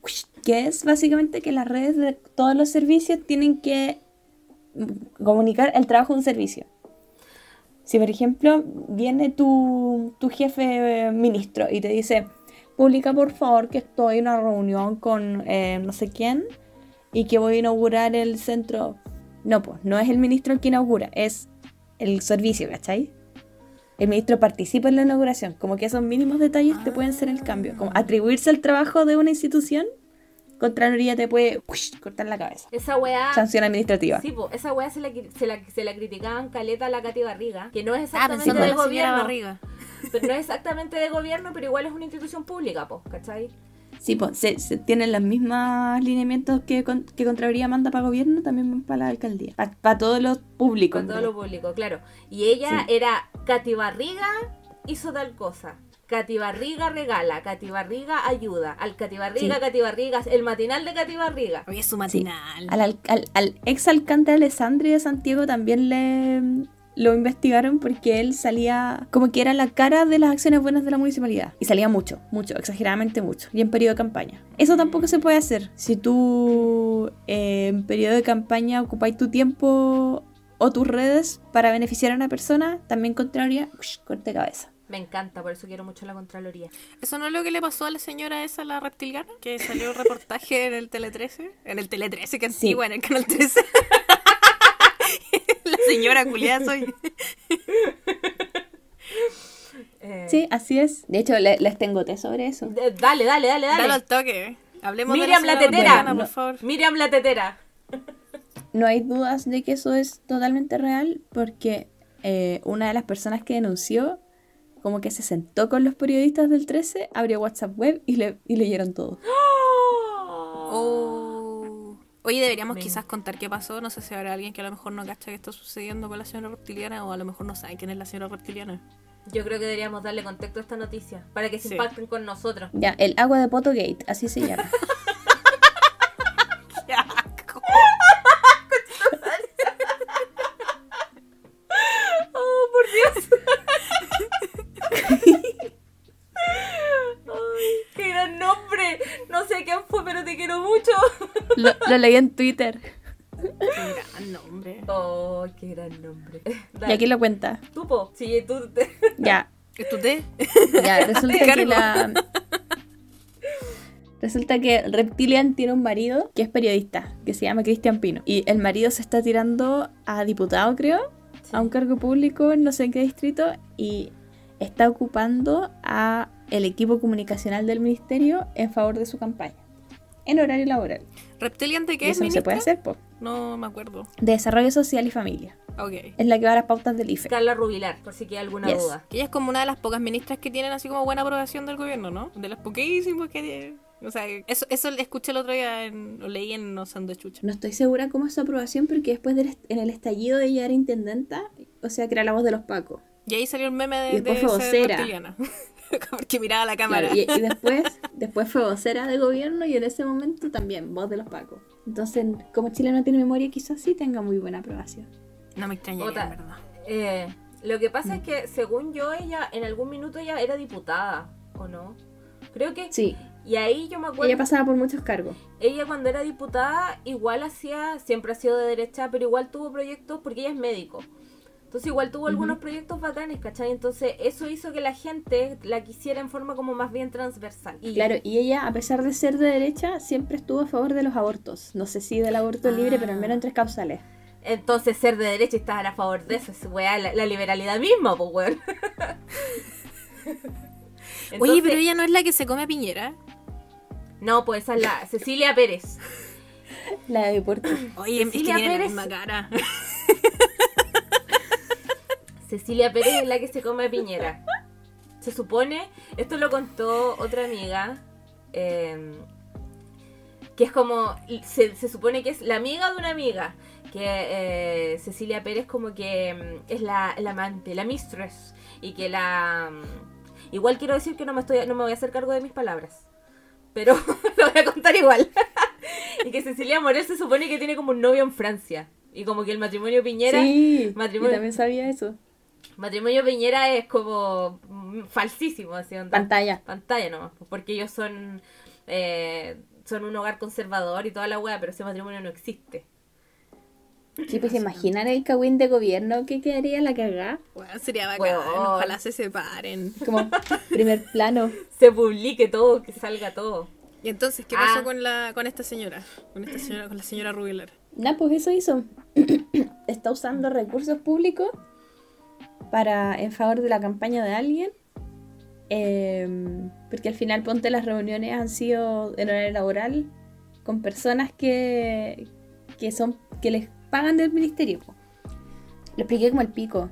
Que es básicamente que las redes de todos los servicios tienen que comunicar el trabajo de un servicio. Si, por ejemplo, viene tu, tu jefe eh, ministro y te dice, publica por favor que estoy en una reunión con eh, no sé quién y que voy a inaugurar el centro. No, pues, no es el ministro el que inaugura, es el servicio, ¿cachai? El ministro participa en la inauguración, como que esos mínimos detalles te pueden ser el cambio. Como atribuirse al trabajo de una institución, Contraloría te puede uish, cortar la cabeza. Esa weá... Sanción administrativa. Sí, po, esa weá se la, se, la, se la criticaban caleta a la Katy Barriga, que no es Ah, exactamente de la gobierno. barriga. Pero no es exactamente de gobierno, pero igual es una institución pública, po, ¿cachai? Sí, pues se, se tienen los mismos lineamientos que, con- que Contraloría manda para gobierno, también para la alcaldía. Para todos los públicos. Con todo lo público, claro. Y ella Sí. era Katy Barriga hizo tal cosa. Katy Barriga regala, Katy Barriga ayuda, al Katy Barriga, Sí. El matinal de Katy Barriga. Oye, es su matinal. Al, al, al- al ex alcalde Alessandri de Santiago también le lo investigaron porque él salía como que era la cara de las acciones buenas de la municipalidad. Y salía mucho, mucho, exageradamente mucho. Y en periodo de campaña. Eso tampoco se puede hacer. Si tú eh, en periodo de campaña ocupáis tu tiempo o tus redes para beneficiar a una persona, también contraria, ush, corte cabeza. Me encanta, por eso quiero mucho la Contraloría. ¿Eso no es lo que le pasó a la señora esa, la reptiliana? Que salió un reportaje en el Tele 13. En el Tele 13, que Sí. antigua, en el Canal 13. la señora culiada soy. Eh, Sí, así es. De hecho, le- les tengo té sobre eso. de- dale, dale, dale, dale. Dale al toque. Hablemos Miriam de la la tetera. reptiliana, por favor. Miriam la tetera. No hay dudas de que eso es totalmente real porque eh, una de las personas que denunció como que se sentó con los periodistas del 13, abrió WhatsApp web y, le, y leyeron todo. Oh. Oye, deberíamos quizás contar qué pasó. No sé si habrá alguien que a lo mejor no cacha que está sucediendo con la señora reptiliana o a lo mejor no sabe quién es la señora reptiliana. Yo creo que deberíamos darle contexto a esta noticia para que se Sí. impacten con nosotros. Ya, el agua de Potogate, así se llama. te quiero mucho. Lo, lo leí en Twitter. ¡Qué gran nombre! ¡Oh, qué gran nombre! Y aquí lo cuenta. Tú, po. Sí, tú. te- Ya, ¿Es tu té? ya, resulta que la... Resulta que Reptilian tiene un marido que es periodista, que se llama Cristian Pino. Y el marido se está tirando a diputado, creo, a un cargo público en no sé en qué distrito, y está ocupando a el equipo comunicacional del ministerio en favor de su campaña. En horario laboral. ¿Reptilian de qué Y es, eso no se puede hacer, po. No me acuerdo. De desarrollo social y familia. Ok. Es la que va a las pautas del IFE. Carla Rubilar, por si queda alguna Yes. duda. Que ella es como una de las pocas ministras que tienen así como buena aprobación del gobierno, ¿no? De las poquísimas que... O sea, eso, eso escuché el otro día, en, lo leí en No Son de Chucha. No estoy segura cómo es su aprobación porque después del en el estallido ella era intendenta, o sea, que era la voz de los Pacos. Y ahí salió el meme de, Y después de fue ser vocera. Porque miraba la cámara. Claro, y, y después, después fue vocera de gobierno y en ese momento también voz de los Pacos. Entonces, como Chile no tiene memoria, quizás sí tenga muy buena aprobación. No me extrañaría, Otra. en verdad. Eh, lo que pasa es que, según yo, ella en algún minuto ella era diputada, ¿o no? Creo que... Sí, Y ahí yo me acuerdo... ella pasaba por muchos cargos. ella cuando era diputada igual hacía, siempre ha sido de derecha, pero igual tuvo proyectos porque ella es médico. Entonces igual tuvo algunos proyectos bacanes, ¿cachai? Entonces eso hizo que la gente la quisiera en forma como más bien transversal. Y Claro, y ella, a pesar de ser de derecha, siempre estuvo a favor de los abortos. No sé si del aborto libre, pero al menos en tres causales. entonces ser de derecha y estar a favor de eso es weá, la, la liberalidad misma, pues weón. Oye, pero ella no es la que se come a Piñera. No, pues esa es la Cecilia Pérez. La de deporte. Oye, es que Cecilia tiene la Pérez. misma cara. Cecilia Pérez es la que se come a Piñera. Se supone, esto lo contó otra amiga, eh, que es como, se, se supone que es la amiga de una amiga, que eh, Cecilia Pérez como que mm, es la, la amante, la mistress, y que la... mm, igual quiero decir que no me, estoy, no me voy a hacer cargo de mis palabras, pero lo voy a contar igual. y que Cecilia Morel se supone que tiene como un novio en Francia, y como que el matrimonio Piñera... Sí, matrimonio- yo también sabía eso. Matrimonio Piñera es como falsísimo, así onda. Pantalla. Pantalla nomás, pues, porque ellos son eh, son un hogar conservador y toda la wea, pero ese matrimonio no existe. Sí, pues imaginan el cagüín de gobierno que quedaría la cagá. Bueno, sería bacán. Weón. Ojalá se separen. Como primer plano. Se publique todo, que salga todo. Y entonces, ¿qué pasó Ah. con la con esta señora? Con esta señora, con la señora Rubilar. Nah, pues eso hizo. Está usando recursos públicos para en favor de la campaña de alguien. Em, porque al final, ponte, las reuniones han sido en horario laboral con personas que, que son que les pagan del ministerio. Lo expliqué como el pico.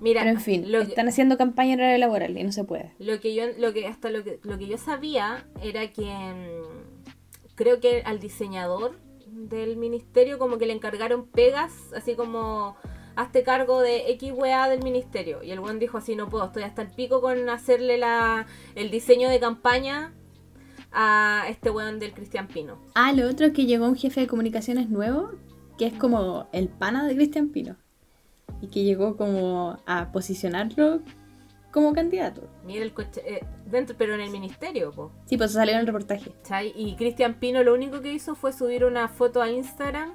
Mira, Pero en fin, lo que, están haciendo campaña en horario laboral y no se puede. lo que yo, lo que hasta lo que, lo que yo sabía era que mm, creo que al diseñador del ministerio como que le encargaron pegas, así como hazte cargo de X weá del ministerio. Y el buen dijo así, no puedo, estoy hasta el pico con hacerle la, el diseño de campaña a este weón del Cristian Pino. Ah, lo otro es que llegó un jefe de comunicaciones nuevo, que es como el pana de Cristian Pino. Y que llegó como a posicionarlo como candidato. Mira el coche, eh, dentro, pero en el ministerio, po. Sí, pues salió en el reportaje. ¿cachai? Y Cristian Pino lo único que hizo fue subir una foto a Instagram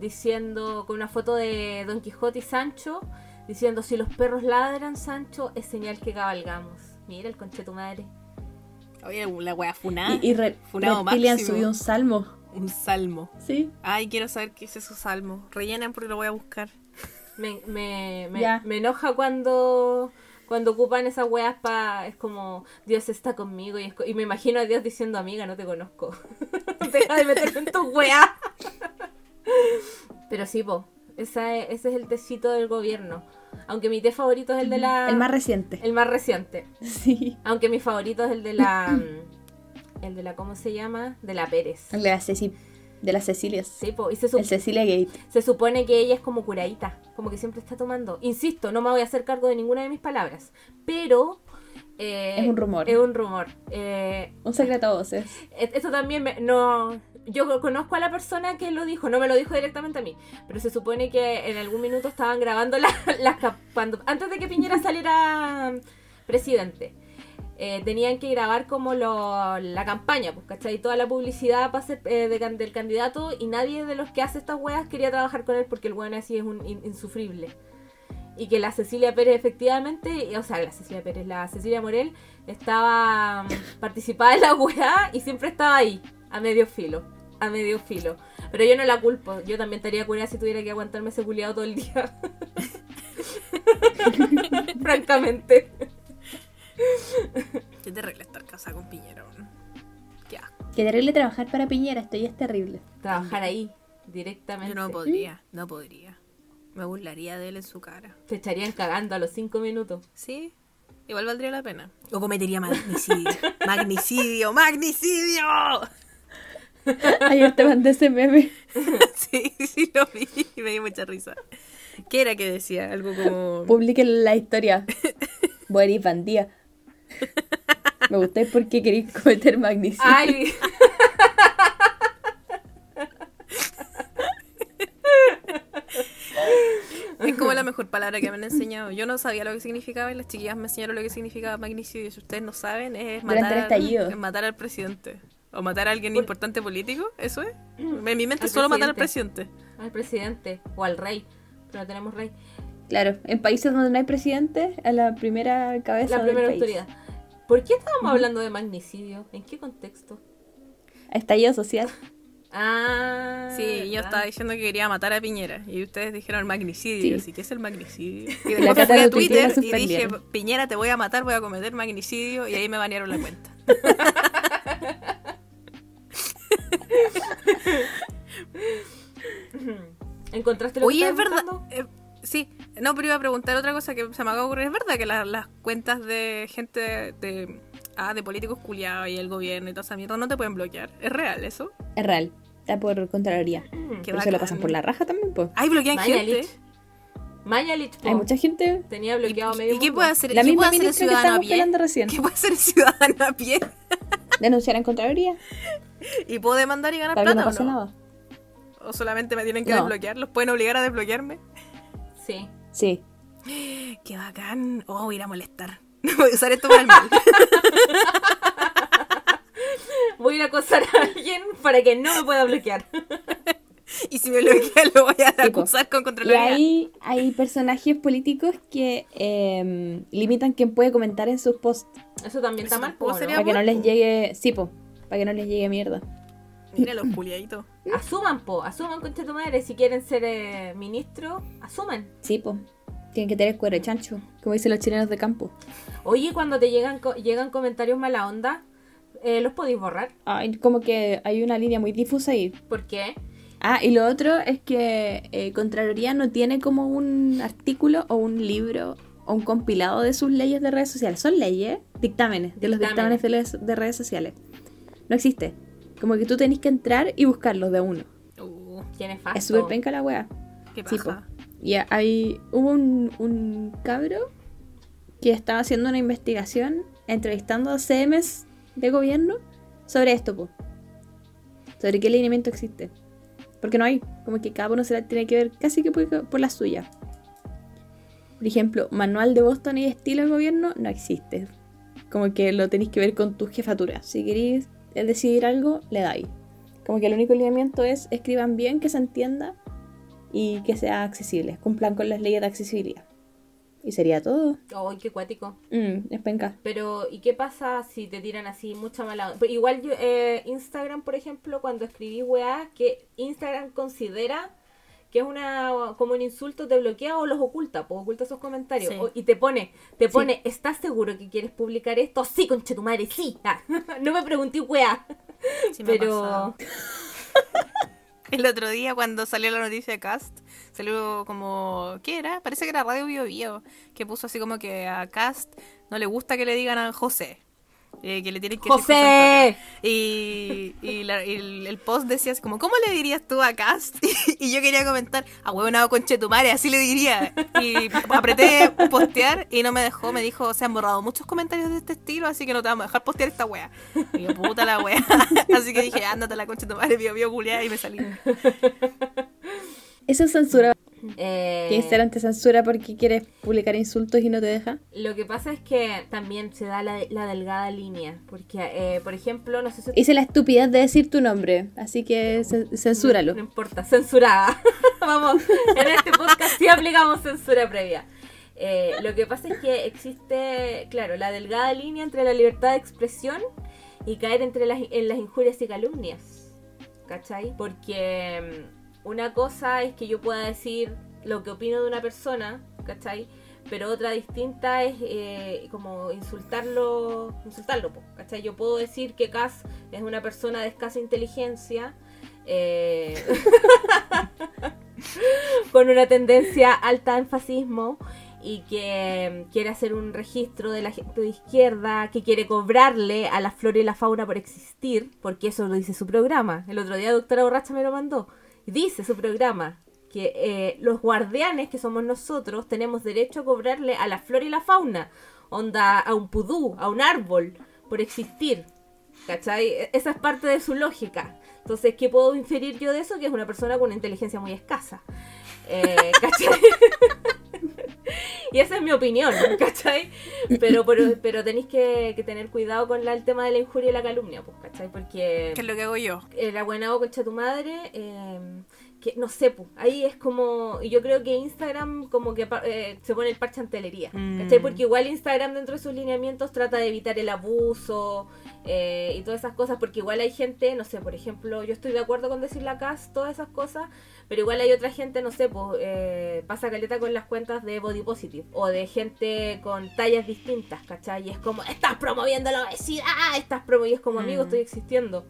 diciendo, con una foto de Don Quijote y Sancho, diciendo si los perros ladran, Sancho, es señal que cabalgamos. Mira el conche tu madre. Oye, la wea funada. Y, y Re- subió un salmo. Un salmo. Sí. Ay, quiero saber qué es eso salmo. Rellenen porque lo voy a buscar. Me, me, me, me enoja cuando cuando ocupan esas weas para es como Dios está conmigo y, es co- y me imagino a Dios diciendo amiga no te conozco deja de meterte en tus weas pero sí po esa es- ese es el tecito del gobierno aunque mi té favorito es el de la El más reciente. el más reciente Sí. aunque mi favorito es el de la mm, el de la cómo se llama de la Pérez El de la Ceci- de las Cecilias. sí po y se El Cecilia Gate. se supone que ella es como curadita, como que siempre está tomando. Insisto, no me voy a hacer cargo de ninguna de mis palabras, pero... eh, Es un rumor. Es un rumor. Eh, Un secreto a voces. e- esto también me- no... Yo conozco a la persona que lo dijo, no me lo dijo directamente a mí, pero se supone que en algún minuto estaban grabando las cap- cuando antes de que Piñera saliera presidente. eh, tenían que grabar como lo- la campaña, pues, ¿cachai? Toda la publicidad para ser, eh, de del candidato y nadie de los que hace estas weas quería trabajar con él porque el weón así es un in- insufrible. Y que la Cecilia Pérez efectivamente, o sea, la Cecilia Pérez, la Cecilia Morel estaba mm, participada en la wea y siempre estaba ahí, a medio filo, a medio filo. Pero yo no la culpo, yo también estaría curada si tuviera que aguantarme ese culiado todo el día. Francamente. Qué terrible estar casada con Piñera. Qué asco. Qué terrible trabajar para Piñera, esto ya es terrible. Trabajar ahí, directamente. Yo no podría, no podría. Me burlaría de él en su cara. Te echarían cagando a los cinco minutos. ¿Sí? Igual valdría la pena. O cometería magnicidio. magnicidio, magnicidio. Ayer te mandé ese meme. sí, sí lo vi y me dio mucha risa. ¿Qué era que decía? Algo como... Publiquen la historia. Eres bandía. Me gustáis porque queréis cometer magnicidio. Ay, Es como la mejor palabra que me han enseñado. Yo no sabía lo que significaba y las chiquillas me enseñaron lo que significaba magnicidio. Si ustedes no saben, es matar, es matar al presidente. O matar a alguien Por- importante político, ¿eso es? En mi mente es solo matar al presidente. al presidente o al rey. Pero no tenemos rey. Claro, en países donde no hay presidente, a la primera cabeza La del primera país. autoridad. ¿Por qué estábamos hablando de magnicidio? ¿En qué contexto? Estallido social. Ah. Sí, yo estaba diciendo que quería matar a Piñera y ustedes dijeron magnicidio. Sí. Y yo, sí, ¿qué es el magnicidio? Y La después fui a la Twitter y dije. Piñera, te voy a matar, voy a cometer magnicidio y ahí me banearon la cuenta. ¿Encontraste lo Oye, que es verdad. eh, sí, no, pero iba a preguntar otra cosa que se me acaba de ocurrir. ¿Es verdad que la- las cuentas de gente de, ah, de políticos culiados y el gobierno y toda esa mierda no te pueden bloquear? ¿Es real eso? Es real. Está por Contraloría. Mm. Qué Pero se lo pasan por la raja también, pues. Ay, bloquean gente. Po. Hay mucha gente. Tenía ¿Y, bloqueado y- medio y qué puede hacer, La qué misma puede hacer el ministra que a pie? hablando recién. ¿Qué puede hacer el ciudadano a pie? Denunciar en Contraloría. ¿Y puedo demandar y ganar Para que plata no pase o no? nada. ¿O solamente me tienen que No. desbloquear? ¿Los pueden obligar a desbloquearme? Sí. Sí. ¡Qué bacán! Oh, voy a ir a molestar. Voy a usar esto para el mal. Voy a ir a acosar a alguien para que no me pueda bloquear. y si me bloquean, lo voy a acusar con Y Contraloría. ahí hay personajes políticos que eh, limitan quién puede comentar en sus posts. Eso también está mal, Para que no les llegue. Sí, po. Para que no les llegue mierda. Mira los culiaditos. Asuman, po. Asuman, concha tu madre. Si quieren ser eh, ministro, asuman. Sí, po. Tienen que tener cuero de chancho. Como dicen los chilenos de campo. Oye, cuando te llegan, co- llegan comentarios mala onda, eh, ¿los podéis borrar? Ay, como que hay una línea muy difusa ahí. ¿Por qué? Ah, y lo otro es que eh, Contraloría no tiene como un artículo o un libro o un compilado de sus leyes de redes sociales. Son leyes, dictámenes, de los Dictámenes. dictámenes de, les- de redes sociales. No existe. Como que tú tenés que entrar y buscarlos de uno. Uh, ¿Quién es fácil? Es súper penca la wea. qué po. Y hay, hubo un, un cabro que estaba haciendo una investigación entrevistando a CMs de gobierno sobre esto, po. Sobre qué lineamiento existe. Porque no hay, como que cada uno se la tiene que ver casi que por, por la suya. Por ejemplo, manual de Boston y estilo de gobierno no existe. Como que lo tenéis que ver con tu jefatura. Si queréis eh, decidir algo, le dais. Como que el único lineamiento es escriban bien, que se entienda y que sea accesible. Cumplan con las leyes de accesibilidad. Y sería todo. ¡Ay, qué cuático! Mm, es penca. Pero, ¿y qué pasa si te tiran así mucha mala onda? Igual yo, eh, Instagram, por ejemplo, cuando escribí weá, que Instagram considera que es una como un insulto, te bloquea o los oculta, pues oculta esos comentarios. Sí. O- y te pone, te pone, ¿estás seguro que quieres publicar esto? Sí, conche tu madre, sí. Ah, no me pregunté weá. Sí Pero. El otro día cuando salió la noticia de Cast, salió como, ¿qué era? Parece que era Radio Bio Bio, que puso así como que a Cast no le gusta que le digan a José. Eh, que le tienen que decir ¡José! Antonio. Y, y la- y el, el post decía así como, ¿cómo le dirías tú a Cast? Y, yo quería comentar, a huevonado conchetumare, así le diría. Y apreté postear y no me dejó, me dijo, se han borrado muchos comentarios de este estilo, así que no te vamos a dejar postear esta wea. Y yo, puta la wea. Así que dije, ándate a la concha de tu madre, bio, culiada, y me salí. Eso es censura. Eh, Que Instagram te censura porque quieres publicar insultos y no te deja. lo que pasa es que también se da la, la delgada línea. Porque, eh, por ejemplo, no sé si Hice la estupidez de decir tu nombre, así que cen- censúralo. No, no importa, censurada. Vamos, en este podcast sí aplicamos censura previa. Eh, lo que pasa es que existe, claro, la delgada línea entre la libertad de expresión y caer entre las, en las injurias y calumnias. ¿Cachai? Porque mm, una cosa es que yo pueda decir lo que opino de una persona, ¿cachai? Pero otra distinta es eh, como insultarlo, insultarlo, ¿cachai? Yo puedo decir que Cass es una persona de escasa inteligencia, eh, con una tendencia alta en fascismo y que mm, quiere hacer un registro de la gente de izquierda, que quiere cobrarle a la flora y la fauna por existir, porque eso lo dice su programa. El otro día doctora Borracha me lo mandó. Dice su programa que eh, los guardianes, que somos nosotros, tenemos derecho a cobrarle a la flora y la fauna, onda a un pudú, a un árbol, por existir. ¿Cachai? E- Esa es parte de su lógica. Entonces, ¿qué puedo inferir yo de eso? Que es una persona con una inteligencia muy escasa. Eh, ¿Cachai? y esa es mi opinión, ¿cachai? Pero, pero, pero tenéis que, que tener cuidado con la- el tema de la injuria y la calumnia, pues, ¿cachai? Porque Que es lo que hago yo. eh, la buena concha tu madre, eh, que no sé, pues, ahí es como, y yo creo que Instagram como que eh, se pone el parche antelería, Mm. ¿cachai? Porque igual Instagram dentro de sus lineamientos trata de evitar el abuso eh, y todas esas cosas, porque igual hay gente, no sé, por ejemplo, yo estoy de acuerdo con decir la CAS, todas esas cosas, pero igual hay otra gente, no sé, pues eh, pasa caleta con las cuentas de Body Positive o de gente con tallas distintas, ¿cachai? Y es como, estás promoviendo la obesidad, estás promoviendo, y es como, amigo, Mm. estoy existiendo.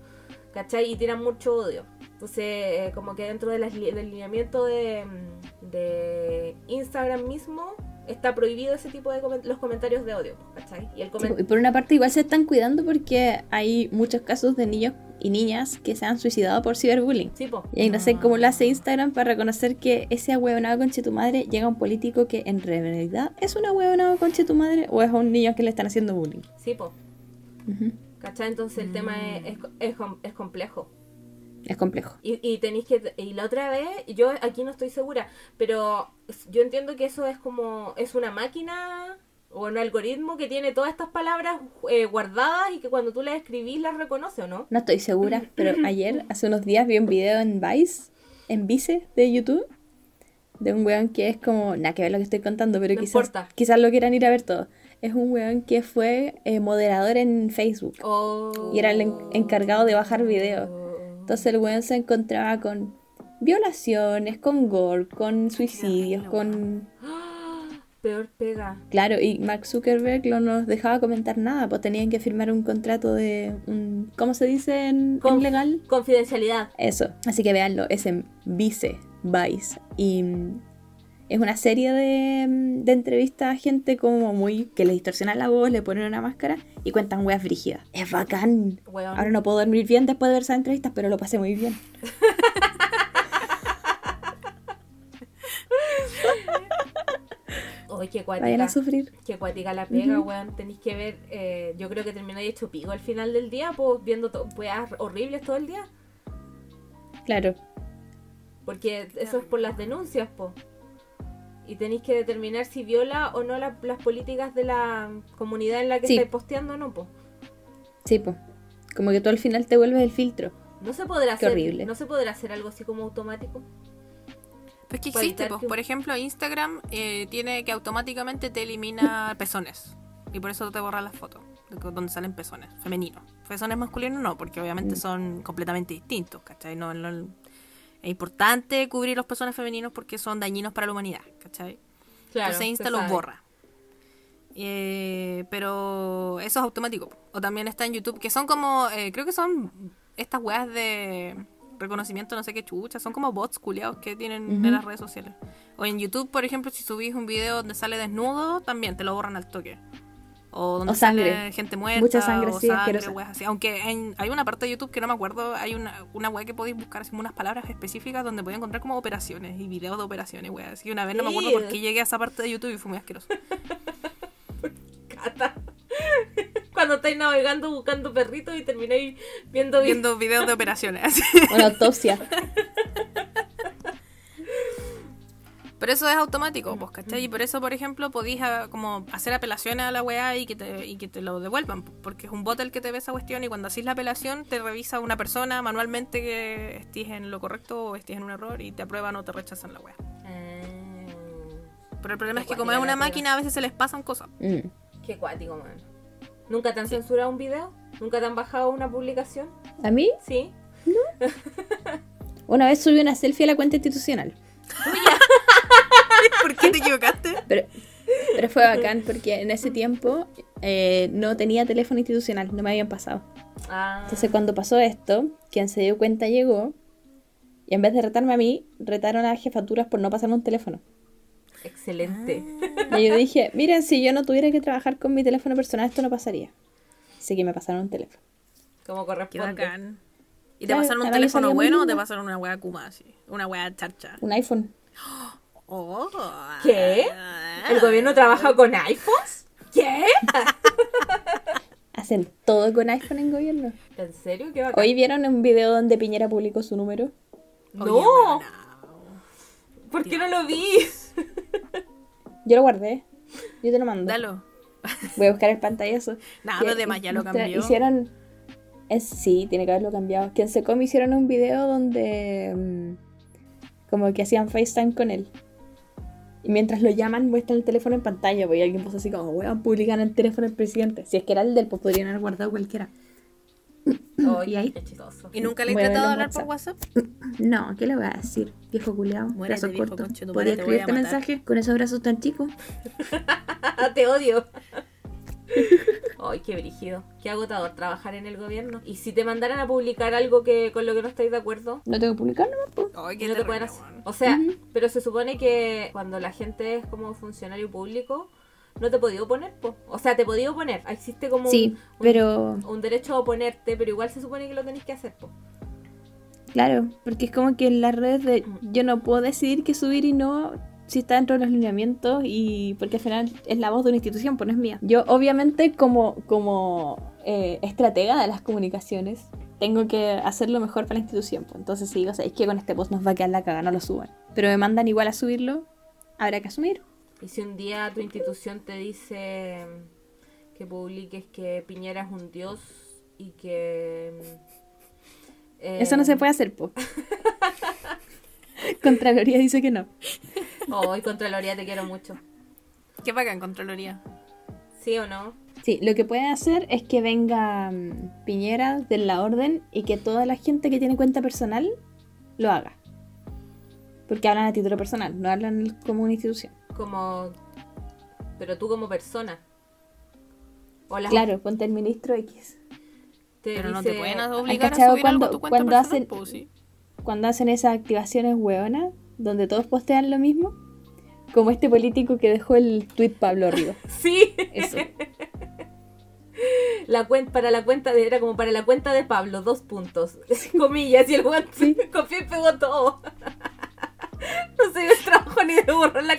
¿cachai? Y tiran mucho odio. Entonces, eh, como que dentro de las li- del lineamiento de, mm, de Instagram mismo está prohibido ese tipo de comen- los comentarios de odio, ¿cachai? Y el Sí, po, comen- y por una parte igual se están cuidando porque hay muchos casos de niños y niñas que se han suicidado por ciberbullying. Sí, po. Y ahí no sé cómo lo hace Instagram para reconocer que ese ahueonado conche tu madre llega a un político que en realidad es un ahueonado conche tu madre o es a un niño que le están haciendo bullying. Sí, po. Ujú. ¿Cachai? Entonces el tema es, es, es com- es complejo. Es complejo. Y, y tenéis que. Y la otra vez, yo aquí no estoy segura, pero yo entiendo que eso es como. Es una máquina o un algoritmo que tiene todas estas palabras eh, guardadas y que cuando tú las escribís las reconoce, ¿o no? No estoy segura, pero ayer, hace unos días, vi un video en Vice, en Vice de YouTube, de un weón que es como, nada que ver lo que estoy contando, pero No quizás, importa. quizás lo quieran ir a ver todo. Es un weón que fue eh, moderador en Facebook Oh. y era el en- encargado de bajar videos. Entonces el weón se encontraba con violaciones, con gore, con suicidios, con... Peor pega. Claro, y Mark Zuckerberg no nos dejaba comentar nada, pues tenían que firmar un contrato de... Un, ¿Cómo se dice en, en Conf- legal? Confidencialidad. Eso, así que véanlo, es en Vice, Vice. Y es una serie de, mm, de entrevistas a gente como muy... que le distorsionan la voz, le ponen una máscara y cuentan weas brígidas. Es bacán. Ahora no puedo dormir bien después de ver esas entrevistas, pero lo pasé muy bien. Oye, qué Vayan cuática. a sufrir. Qué cuática la pega, Ujú. weón. Tenéis que ver. eh, yo creo que termináis hecho pico al final del día, pues viendo weas horribles todo el día. Claro. Porque eso es por las denuncias, po. Y tenéis que determinar si viola o no la- las políticas de la comunidad en la que Sí. estáis posteando o no, po. Sí, pues. Como que tú al final te vuelves el filtro. No se podrá Qué hacer. horrible. No se podrá hacer algo así como automático. Pues que existe, pues. que- Por ejemplo, Instagram eh, tiene que automáticamente te elimina pezones. Y por eso te borra las fotos. Donde salen pezones, femeninos. Pezones masculinos no, porque obviamente Mm. son completamente distintos, ¿cachai? No, no- es importante cubrir los pezones femeninos porque son dañinos para la humanidad, ¿cachai? Claro. Entonces Insta los borra. Eh, pero eso es automático. O también está en YouTube, que son como, eh, creo que son estas weas de reconocimiento, no sé qué chucha, son como bots culiados que tienen Ujú. en las redes sociales. O en YouTube, por ejemplo, si subís un video donde sale desnudo, también te lo borran al toque. O donde O sangre. sale gente muerta. Mucha sangre, o sí, sangre, weas así. Aunque en- hay una parte de YouTube que no me acuerdo, hay una, una wea que podéis buscar así unas palabras específicas donde podéis encontrar como operaciones y videos de operaciones, weas. Así una vez no me acuerdo por qué llegué a esa parte de YouTube y fue muy asqueroso. Cata. Cuando estáis navegando buscando perritos y termináis viendo, vi- viendo videos de operaciones. Una autopsia. Pero eso es automático, pues, ¿cachai? Y por eso, por ejemplo, podéis ah, como hacer apelaciones a la weá y que, te, y que te lo devuelvan. Porque es un bot el que te ve esa cuestión y cuando hacís la apelación te revisa una persona manualmente que estés en lo correcto o estés en un error y te aprueban o te rechazan la weá. Ah, Pero el problema es que como es una máquina a veces se les pasan cosas. Mm. Qué cuático, man. ¿Nunca te han censurado un video? ¿Nunca te han bajado una publicación? ¿A mí? Sí. Una vez subí una selfie a la cuenta institucional. ¿Por qué te equivocaste? Pero, pero fue bacán porque en ese tiempo eh, no tenía teléfono institucional, no me habían pasado. Ah, Entonces cuando pasó esto, quien se dio cuenta llegó y en vez de retarme a mí, retaron a las jefaturas por no pasarme un teléfono. excelente. Y yo dije, miren, si yo no tuviera que trabajar con mi teléfono personal, esto no pasaría. Así que me pasaron un teléfono. Como Qué corresponde. bacán. ¿Y te Claro, pasaron un teléfono bueno o te pasaron una wea Kuma así? Una wea charcha. Un iPhone. Oh. ¿Qué? ¿El gobierno trabaja con iPhones? ¿Qué? Hacen todo con iPhone en gobierno. ¿En serio? ¿Qué bacán. Hoy vieron un video donde Piñera publicó su número. ¡No! ¿Por qué no lo vi? Yo lo guardé. Yo te lo mando. Dalo. Voy a buscar el pantallazo. Nah, Que los demás ya lo cambió. Hicieron. es- sí, tiene que haberlo cambiado. Que en Secom hicieron un video donde. mm, como que hacían FaceTime con él. Y mientras lo llaman, muestran el teléfono en pantalla. Pues y alguien puso así como, weón, publican el teléfono del presidente. Si es que era el del, pues podrían haber guardado cualquiera. Y ahí-. ¿Y nunca le he verlo en hablar por WhatsApp? No, ¿qué le voy a decir? Viejo culiao, Muérete, brazo viejo corto. conchetumare, ¿Podría te voy a escribirte matar. mensaje con esos brazos tan chicos? Te odio. Ay, qué brígido. Qué agotador trabajar en el gobierno. Y si te mandaran a publicar algo que con lo que no estáis de acuerdo, No tengo que publicar nomás, pues. Ay, que qué no te pueden hacer. O sea, pero se supone que cuando la gente es como funcionario público, no te podía oponer, po. O sea, te podía oponer. Existe como un- Sí, un, pero un derecho a oponerte, pero igual se supone que lo tenéis que hacer, po. claro, porque es como que en las redes de yo no puedo decidir qué subir y no si está dentro de los lineamientos y porque al final es la voz de una institución, pues no es mía. Yo obviamente como, como eh, estratega de las comunicaciones tengo que hacer lo mejor para la institución. Pues. Entonces si digo, es que con este post nos va a quedar la caga, no lo suban. Pero me mandan igual a subirlo, habrá que asumir. Y si un día tu institución te dice que publiques que Piñera es un dios y que... eh, Eso no se puede hacer, pues. Contraloría dice que no. Ay, Contraloría, te quiero mucho. Qué bacán, Contraloría. ¿Sí o no? Sí, lo que puede hacer es que venga mm, Piñera de la orden y que toda la gente que tiene cuenta personal lo haga. Porque hablan a título personal, no hablan como una institución. Como... Pero tú como persona. O las- Claro, ponte el ministro X. te Pero no te pueden obligar a subir algo a cuando- tu cuenta cuando personal, hacen- pues, sí. Cuando hacen esas activaciones hueonas, donde todos postean lo mismo, como este político que dejó el tweet Pablo Rivas. Sí, Eso. la cuenta, para la cuenta de, era como para la cuenta de Pablo, dos puntos, comillas, y el weón copió y pegó todo. No se dio el trabajo ni de borrar la,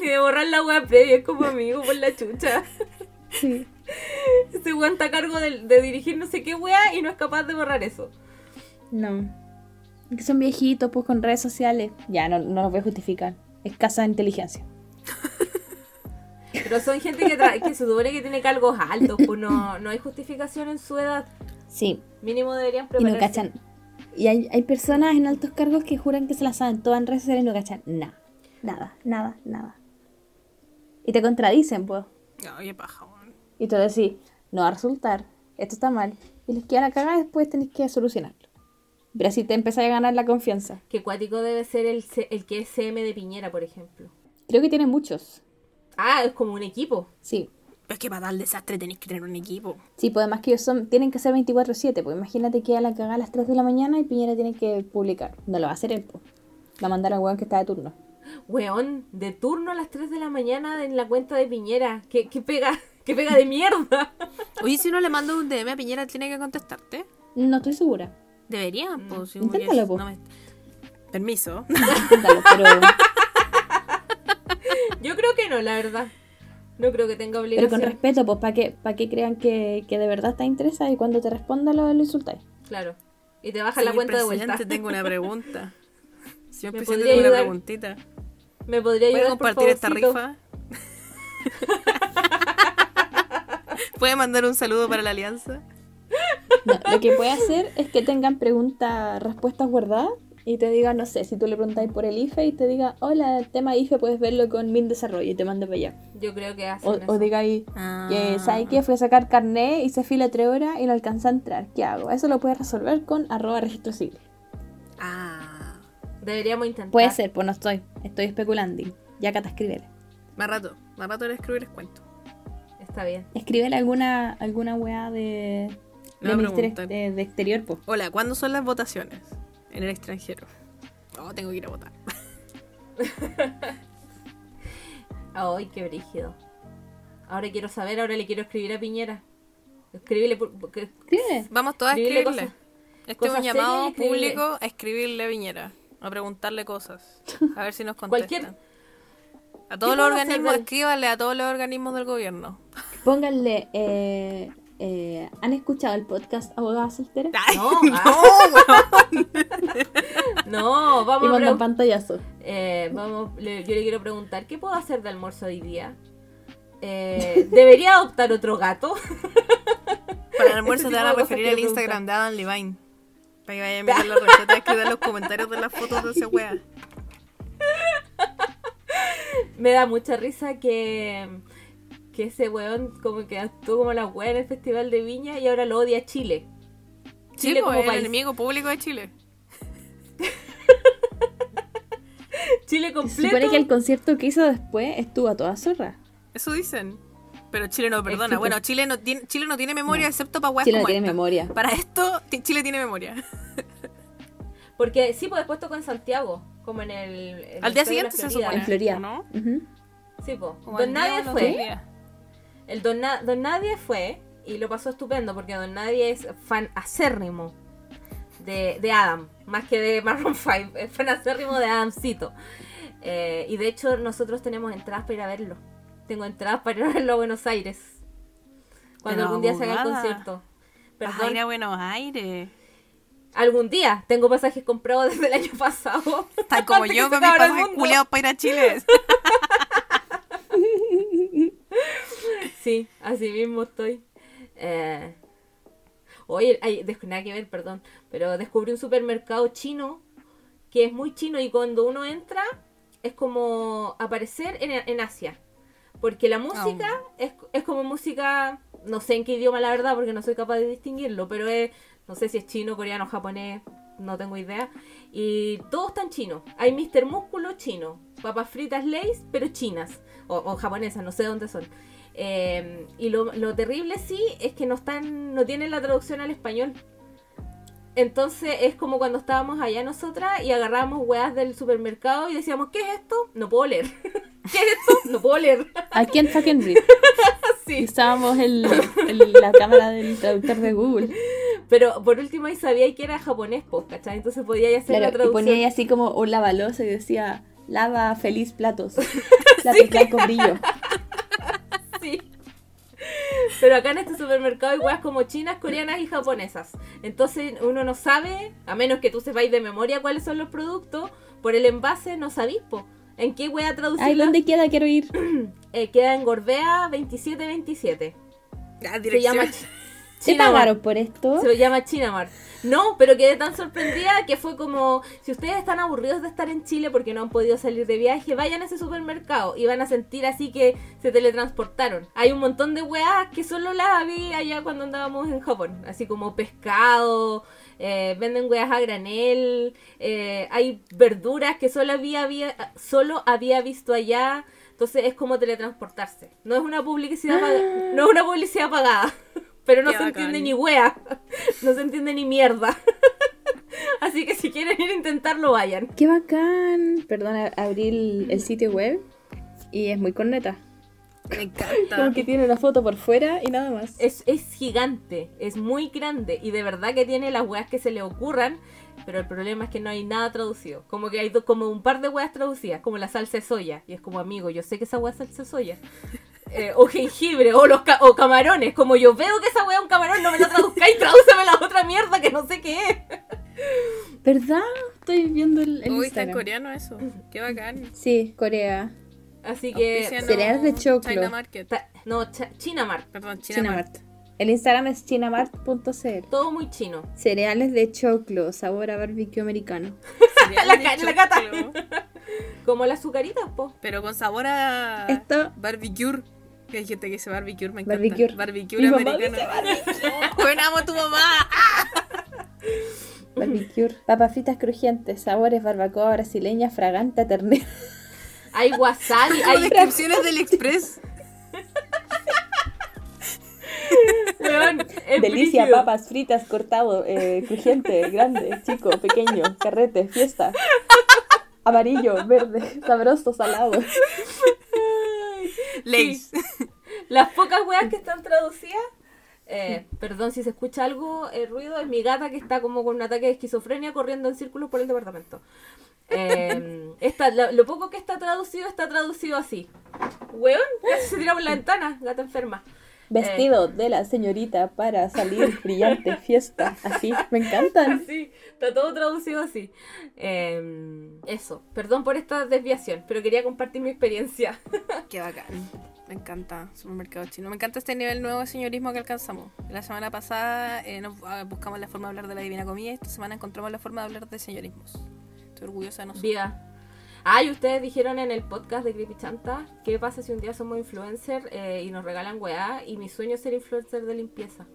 ni de borrar la web previa, es como amigo por la chucha. Sí. Ese está a cargo de, de dirigir no sé qué wea y no es capaz de borrar eso. No. Que son viejitos, pues con redes sociales. Ya, no, no los voy a justificar. Escasa inteligencia. Pero son gente que, tra- que se supone que tiene cargos altos, pues no, no hay justificación en su edad. Sí, Mínimo deberían Y prepararse. no cachan. Y hay, hay personas en altos cargos que juran que se las saben todas en redes sociales y no cachan nada. Nada, nada, nada. Y te contradicen, pues. Ay, qué paja. Y tú decís, no va a resultar, esto está mal. Y les queda la cagada y después tenés que solucionarlo. Pero así te empezás a ganar la confianza. Qué cuático debe ser el, C- el que es CM de Piñera, por ejemplo. Creo que tiene muchos. Ah, es como un equipo. Sí. Pero es que para tal desastre tenéis que tener un equipo. Sí, pues además que ellos son, tienen que ser 24-7, pues imagínate que a la cagada a las 3 de la mañana y Piñera tiene que publicar. No lo va a hacer él, pues. Va a mandar al weón que está de turno. Weón, de turno a las 3 de la mañana en la cuenta de Piñera. ¿Qué, qué pega? ¿Qué pega de mierda? Oye, si uno le manda un DM a Piñera, tiene que contestarte. No estoy segura. Debería, pues. si Inténtalo, es- po. no me- Permiso. Inténtalo, pero, Yo creo que no, la verdad. No creo que tenga pero obligación. con respeto, pues para que, para que crean que, que de verdad está interesada y cuando te responda lo, lo insultáis. Claro. Y te baja la cuenta de vuelta. presidente, tengo una pregunta. Señor ¿Me presidente, podría tengo una ayudar? preguntita. ¿Me podría ¿Puede ayudar, por compartir esta rifa? ¿Puede mandar un saludo para la alianza? No, lo que puede hacer es que tengan preguntas, respuestas guardadas y te diga, no sé, si tú le preguntáis por el IFE y te diga, hola, el tema IFE puedes verlo con Min Desarrollo y te mande para allá. Yo creo que hacen O, eso. o diga ahí, Ah. que ¿sabes qué? Fui a sacar carnet y se fila tres horas y no alcanza a entrar. ¿Qué hago? Eso lo puedes resolver con arroba registro civil. Ah. Deberíamos intentar. Puede ser, pues no estoy. Estoy especulando. Ya Cata, escríbele. Más rato. Más rato le escribir les cuento. Está bien. Escríbele alguna, alguna weá de, Ministerio de, de exterior, pues. Hola, ¿cuándo son las votaciones? En el extranjero. Oh, tengo que ir a votar. Ay, qué brígido. Ahora quiero saber, ahora le quiero escribir a Piñera. Escribirle. Vamos todas a escribirle escribirle. cosas. Este es Cosas un llamado serias y escribirle. público a escribirle a Viñera, a preguntarle cosas, a ver si nos Cualquier- contestan. A todos ¿Qué los organismos, del- escríbanle a todos los organismos del gobierno. Pónganle, eh, eh, ¿han escuchado el podcast Abogada Soltera? No, no, weón. no, Y vamos a mandan pregun- pantallazo. eh, vamos, le- yo le quiero preguntar, ¿qué puedo hacer de almuerzo hoy día? Eh, ¿Debería adoptar otro gato? Para el almuerzo te van a referir al Instagram de Adam Levine. Para que vayan a mirar la receta y escriban los comentarios de las fotos de ese wea. Me da mucha risa que, que ese weón como que actuó como la wea en el Festival de Viña y ahora lo odia a Chile. Sí, Chile pues, como el país. enemigo público de Chile. Chile Se completo. supone que el concierto que hizo después estuvo a toda zorra. Eso dicen. Pero Chile no perdona. Bueno, Chile no tiene, Chile no tiene memoria excepto para weas Chile no tiene esta. memoria. Para esto, Chile tiene memoria. Porque sí, pues después tocó en Santiago, como en el... en Al el día siguiente se Florida. supone. En Florida. ¿o ¿No? Ujú. Sí, pues. Como Don al día Nadie fue. El Don, Na- Don Nadie fue y lo pasó estupendo porque Don Nadie es fan acérrimo de, de Adam, más que de Maroon 5, es fan acérrimo de Adamcito. Eh, y de hecho nosotros tenemos entradas para ir a verlo. Tengo entradas para ir a verlo a Buenos Aires. Cuando Pero algún día se haga el abogada, concierto. Vas a Perdón, ir a Buenos Aires. algún día. Tengo pasajes comprados desde el año pasado. Tal como yo con mis pasajes mundo. culiados para ir a Chile. Sí, así mismo estoy. Eh, oye, ay, nada que ver, perdón, pero descubrí un supermercado chino que es muy chino y cuando uno entra es como aparecer en, en Asia. Porque la música es, es como música, no sé en qué idioma la verdad, porque no soy capaz de distinguirlo, pero es, no sé si es chino, coreano, japonés, no tengo idea. Y todo está en chino. Hay Mr. Músculo chino, papas fritas Lays, pero chinas, o, o japonesas, no sé dónde son. Eh, y lo, lo terrible sí es que no están, no tienen la traducción al español. Entonces es como cuando estábamos allá nosotras y agarrábamos weas del supermercado y decíamos, ¿qué es esto? No puedo leer. ¿Qué es esto? No puedo leer. Aquí en fucking read. Sí. Usábamos el, el- la cámara del traductor de Google. Pero por último ahí sabía que era japonés, pues, ¿cachai? Entonces podía ya hacer la Claro, y traducción. ponía ahí así como un lavalosa y decía, lava feliz platos. Platos blanco brillo. Pero acá en este supermercado hay weas como chinas, coreanas y japonesas. Entonces uno no sabe, a menos que tú sepáis de memoria cuáles son los productos, por el envase no sabís, po. ¿En qué wea traducirla? Ay, ¿dónde queda? Quiero ir. Eh, queda en Gorbea 2727. La Se llama ¿Te Chinamart. pagaron por esto? Se lo llama Chinamart. No, pero quedé tan sorprendida que fue como, si ustedes están aburridos de estar en Chile porque no han podido salir de viaje, vayan a ese supermercado y van a sentir así que se teletransportaron. Hay un montón de weas que solo las vi allá cuando andábamos en Japón, así como pescado, eh, venden weas a granel, eh, hay verduras que solo había, había, solo había visto allá. Entonces es como teletransportarse. No es una publicidad, no es una publicidad pagada. Pero no Qué se bacán. entiende ni wea. No se entiende ni mierda. Así que si quieren ir a intentarlo, vayan. Qué bacán. Perdona, abrí el, el sitio web y es muy corneta. Me encanta. Como que tiene una foto por fuera y nada más. Es, es gigante, es muy grande y de verdad que tiene las weas que se le ocurran, pero el problema es que no hay nada traducido. Como que hay como un par de weas traducidas, como la salsa de soya. Y es como, amigo, yo sé que esa wea es salsa de soya. Eh, o jengibre, o los ca- o camarones. Como yo veo que esa wea es un camarón, no me lo traduzcáis, tradúceme la otra mierda que no sé qué es. ¿Verdad? Estoy viendo el, el Uy, está en Instagram. coreano eso. Qué bacán. Sí, Corea. Así que... Cereales de choclo. China Market. ta- No, cha- Chinamart. Perdón, China, Market. Chinamart. El Instagram es chinamart.cl. Todo muy chino. Cereales de choclo, sabor a barbecue americano. Cereales La la cata. choclo. Como las azucaritas, po. Pero con sabor a Esto- barbecue. Que hay gente que dice barbecue, me encanta. Barbecue. Barbecue Mi mamá americano. Bueno, amo a tu mamá. Barbecue. Papas fritas crujientes, sabores barbacoa brasileña, fragante a ternera. Hay wasabi, Hay descripciones del Express. weón, es Delicia, papas fritas, cortado, eh, crujiente, grande, chico, pequeño, carrete, fiesta. Amarillo, verde, sabroso, salado. Lays. Las pocas weas que están traducidas Eh, perdón si se escucha algo, el ruido es mi gata que está como con un ataque de esquizofrenia corriendo en círculos por el departamento. Eh, esta- lo, lo poco que está traducido está traducido así. Weón, casi se tira por la ventana, gata enferma. Vestido de la señorita para salir brillante, fiesta, así. Me encantan. Así, está todo traducido así. Eh, eso, perdón por esta desviación, pero quería compartir mi experiencia. Qué bacán. Me encanta supermercado chino. Me encanta este nivel nuevo de señorismo que alcanzamos. La semana pasada eh, nos ah, buscamos la forma de hablar de la divina comida y esta semana encontramos la forma de hablar de señorismos. Estoy orgullosa de nosotros. Viva. Ah, y ustedes dijeron en el podcast de Creepy Chanta, ¿qué pasa si un día somos influencers eh, y nos regalan weá? Y mi sueño es ser influencer de limpieza.